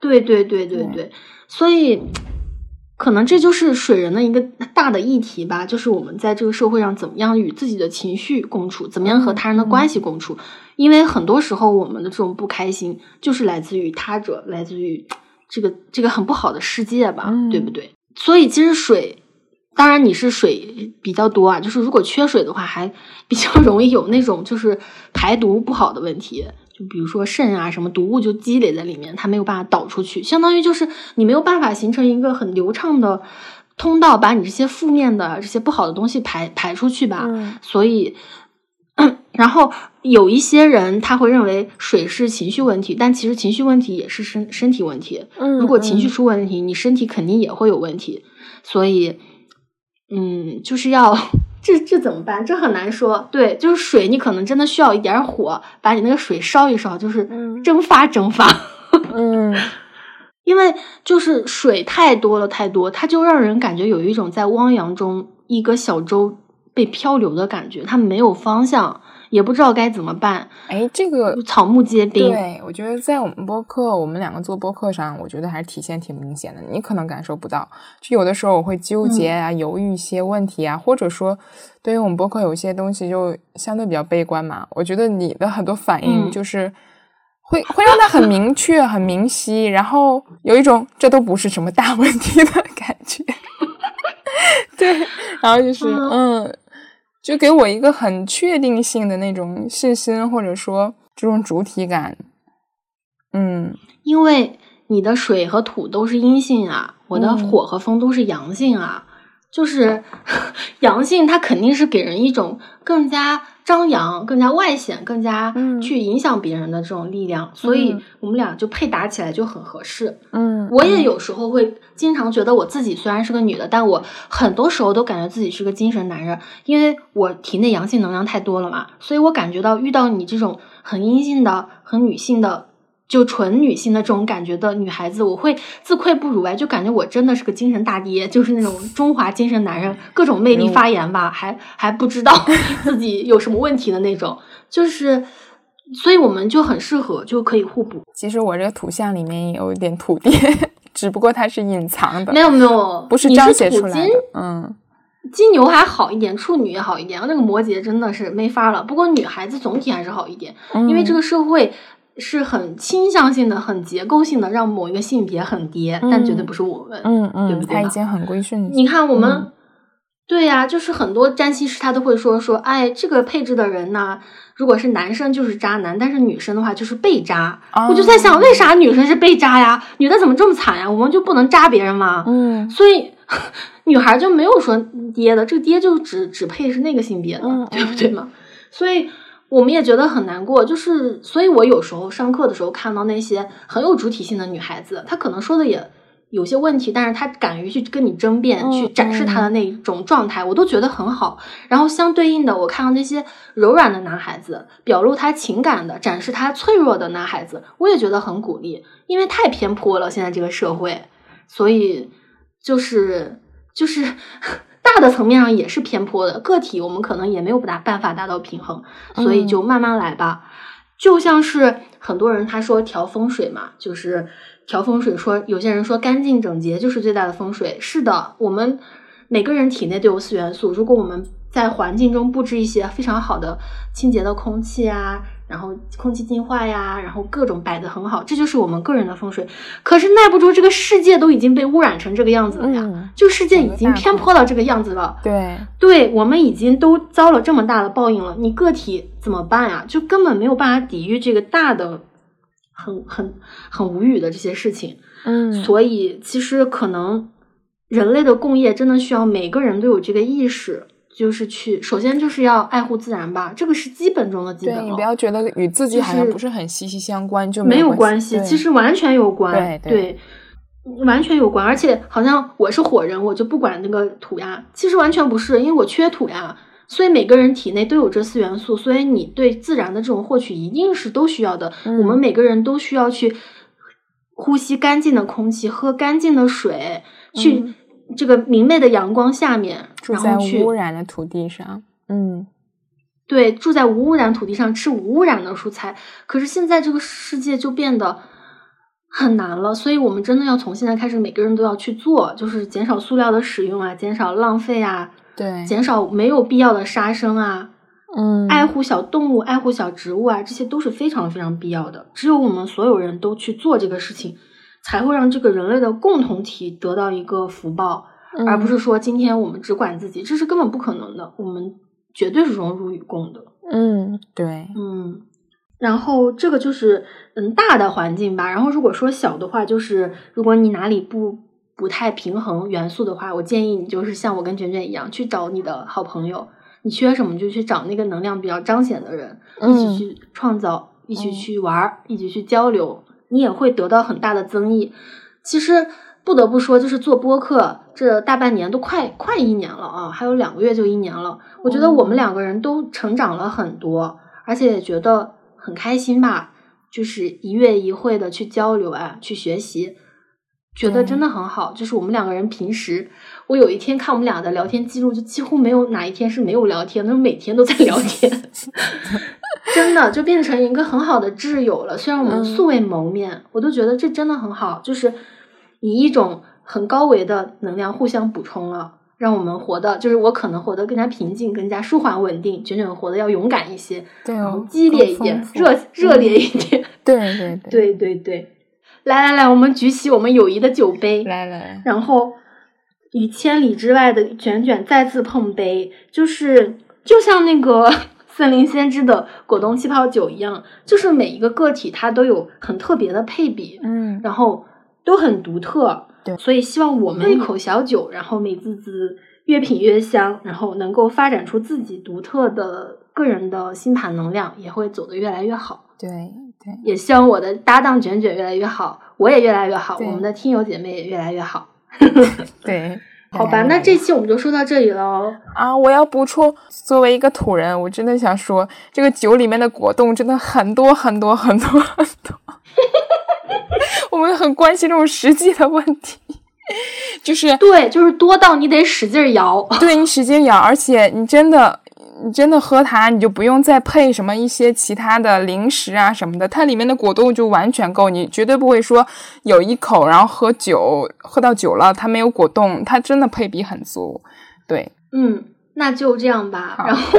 对对对对对对，所以可能这就是水人的一个大的议题吧，就是我们在这个社会上怎么样与自己的情绪共处，怎么样和他人的关系共处。因为很多时候我们的这种不开心，就是来自于他者，来自于这个这个很不好的世界吧，嗯对不对？所以其实水当然你是水比较多啊，就是如果缺水的话，还比较容易有那种就是排毒不好的问题，就比如说肾啊什么毒物就积累在里面，它没有办法导出去，相当于就是你没有办法形成一个很流畅的通道，把你这些负面的这些不好的东西排排出去吧。所以，然后有一些人他会认为水是情绪问题，但其实情绪问题也是身身体问题。嗯，如果情绪出问题，你身体肯定也会有问题。所以。嗯，就是要 这这怎么办？这很难说。对，就是水，你可能真的需要一点火，把你那个水烧一烧，就是蒸发蒸发。嗯，因为就是水太多了，太多，它就让人感觉有一种在汪洋中一个小舟被漂流的感觉，他没有方向。也不知道该怎么办。哎，这个草木皆兵。对，我觉得在我们播客，我们两个做播客上，我觉得还是体现挺明显的。你可能感受不到，就有的时候我会纠结啊，犹豫一些问题啊，或者说，对于我们播客有一些东西就相对比较悲观嘛。我觉得你的很多反应就是会会让他很明确、很明晰，然后有一种这都不是什么大问题的感觉。对，然后就是嗯。就给我一个很确定性的那种信心，或者说这种主体感，嗯，因为你的水和土都是阴性啊，我的火和风都是阳性啊，就是 阳性，它肯定是给人一种更加。张扬更加外显，更加去影响别人的这种力量，所以我们俩就配打起来就很合适。嗯，我也有时候会经常觉得我自己虽然是个女的，但我很多时候都感觉自己是个精神男人，因为我体内阳性能量太多了嘛，所以我感觉到遇到你这种很阴性的、很女性的。就纯女性的这种感觉的女孩子，我会自愧不如哎，就感觉我真的是个精神大爹，就是那种中华精神男人，各种魅力发言吧，还还不知道 自己有什么问题的那种，就是，所以我们就很适合，就可以互补。其实我这个图像里面也有一点土爹，只不过它是隐藏的，没有没有，不是彰显出来的。嗯，金牛还好一点，处女也好一点，那个摩羯真的是没法了。不过女孩子总体还是好一点，因为这个社会。是很倾向性的、很结构性的，让某一个性别很爹，但绝对不是我们，嗯嗯，对不对？他已经很规训。你看我们，对呀，就是很多占星师他都会说说，哎，这个配置的人呢，如果是男生就是渣男，但是女生的话就是被渣。我就在想，为啥女生是被渣呀？女的怎么这么惨呀？我们就不能渣别人吗？嗯，所以 女孩就没有说爹的，这个爹就只只配是那个性别的，对不对嘛？所以。我们也觉得很难过，就是，所以我有时候上课的时候看到那些很有主体性的女孩子，她可能说的也有些问题，但是她敢于去跟你争辩，去展示她的那种状态，我都觉得很好。然后相对应的，我看到那些柔软的男孩子，表露他情感的，展示他脆弱的男孩子，我也觉得很鼓励，因为太偏颇了，现在这个社会，所以就是就是。大的层面上也是偏颇的，个体我们可能也没有达办法达到平衡，所以就慢慢来吧。就像是很多人他说调风水嘛，就是调风水，说有些人说干净整洁就是最大的风水。是的，我们每个人体内都有四元素，如果我们在环境中布置一些非常好的清洁的空气啊。然后空气净化呀，然后各种摆的很好，这就是我们个人的风水。可是耐不住这个世界都已经被污染成这个样子了呀，就世界已经偏颇到这个样子了。对，对我们已经都遭了这么大的报应了，你个体怎么办呀？就根本没有办法抵御这个大的、很很很无语的这些事情。嗯，所以其实可能人类的共业真的需要每个人都有这个意识。就是去，首先就是要爱护自然吧，这个是基本中的基本。对你不要觉得与自己好像不是很息息相关，就没有关系。其实完全有关，对，完全有关。而且好像我是火人，我就不管那个土呀。其实完全不是，因为我缺土呀。所以每个人体内都有这四元素，所以你对自然的这种获取一定是都需要的。我们每个人都需要去呼吸干净的空气，喝干净的水，去。这个明媚的阳光下面，住在无污染的土地上，嗯，对，住在无污染土地上吃无污染的蔬菜。可是现在这个世界就变得很难了，所以我们真的要从现在开始，每个人都要去做，就是减少塑料的使用啊，减少浪费啊，对，减少没有必要的杀生啊，嗯，爱护小动物，爱护小植物啊，这些都是非常非常必要的。只有我们所有人都去做这个事情。才会让这个人类的共同体得到一个福报，而不是说今天我们只管自己，这是根本不可能的。我们绝对是荣辱与共的。嗯，对，嗯。然后这个就是嗯大的环境吧。然后如果说小的话，就是如果你哪里不不太平衡元素的话，我建议你就是像我跟卷卷一样，去找你的好朋友。你缺什么就去找那个能量比较彰显的人，一起去创造，一起去玩，一起去交流，你也会得到很大的增益。其实不得不说，就是做播客这大半年都快快一年了啊，还有两个月就一年了。我觉得我们两个人都成长了很多，而且也觉得很开心吧。就是一月一会的去交流啊，去学习，觉得真的很好。就是我们两个人平时。我有一天看我们俩的聊天记录，就几乎没有哪一天是没有聊天，那每天都在聊天，真的就变成一个很好的挚友了。虽然我们素未谋面，我都觉得这真的很好，就是以一种很高维的能量互相补充了，让我们活的，就是我可能活得更加平静、更加舒缓、稳定，卷卷活得要勇敢一些，对哦，激烈一点，热热烈一点，对对对对对，来来来，我们举起我们友谊的酒杯，来来，然后。与千里之外的卷卷再次碰杯，就是就像那个森林先知的果冻气泡酒一样，就是每一个个体它都有很特别的配比，嗯，然后都很独特，对，所以希望我们一口小酒，然后美滋滋，越品越香，然后能够发展出自己独特的个人的星盘能量，也会走得越来越好。对对，也希望我的搭档卷卷越来越好，我也越来越好，我们的听友姐妹也越来越好。对，好吧，那这期我们就说到这里喽。啊，我要补充，作为一个土人，我真的想说，这个酒里面的果冻真的很多很多很多很多。我们很关心这种实际的问题，就是对，就是多到你得使劲摇，对你使劲摇，而且你真的。你真的喝它，你就不用再配什么一些其他的零食啊什么的，它里面的果冻就完全够，你绝对不会说有一口然后喝酒喝到酒了，它没有果冻，它真的配比很足。对，嗯，那就这样吧。然后，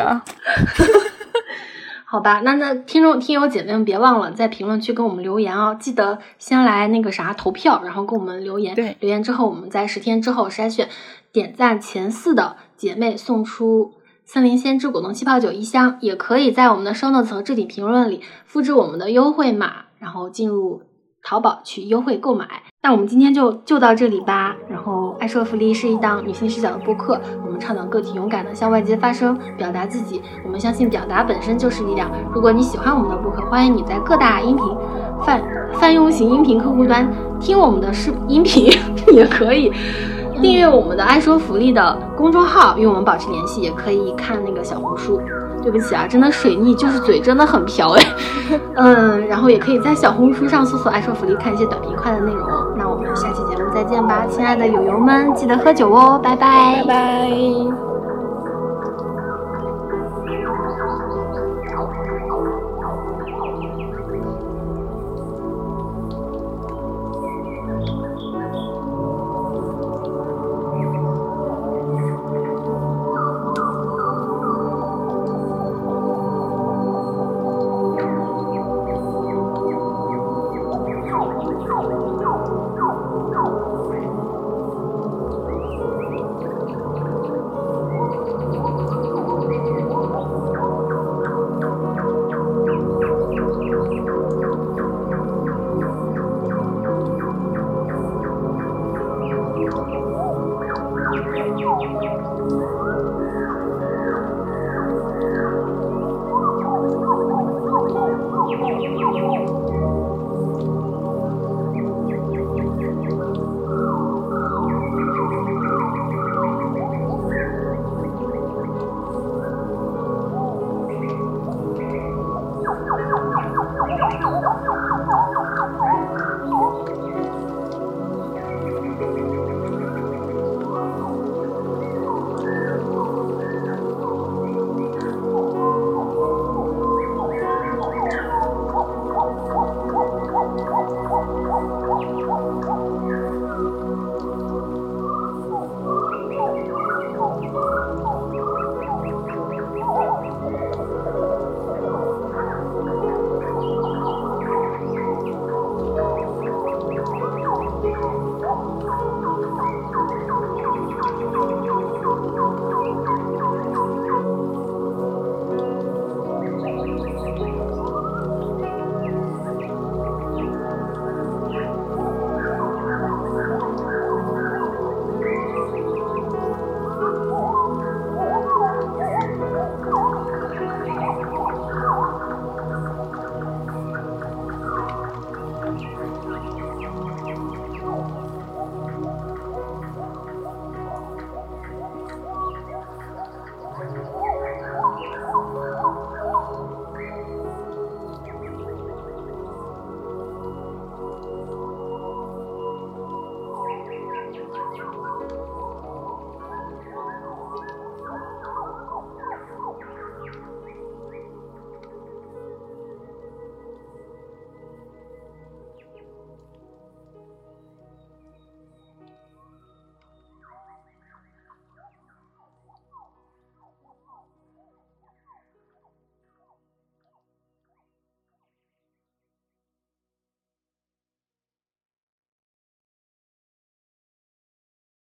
好吧，那那听众听友姐妹们别忘了在评论区给我们留言哦，记得先来那个啥投票，然后给我们留言。对，留言之后我们在十天之后筛选点赞前四的姐妹送出。森林先知果冻气泡酒一箱，也可以在我们的 show notes 和置顶评论里复制我们的优惠码，然后进入淘宝去优惠购买。那我们今天就就到这里吧。然后，爱说福利是一档女性视角的播客，我们倡导个体勇敢的向外界发声，表达自己。我们相信表达本身就是力量。如果你喜欢我们的播客，欢迎你在各大音频泛泛用型音频客户端听我们的视音频，也可以。订阅我们的爱说福利的公众号，与我们保持联系，也可以看那个小红书。对不起啊，真的水逆，就是嘴真的很瓢哎。嗯，然后也可以在小红书上搜索“爱说福利”，看一些短平快的内容。那我们下期节目再见吧，亲爱的友友们，记得喝酒哦，拜拜拜拜。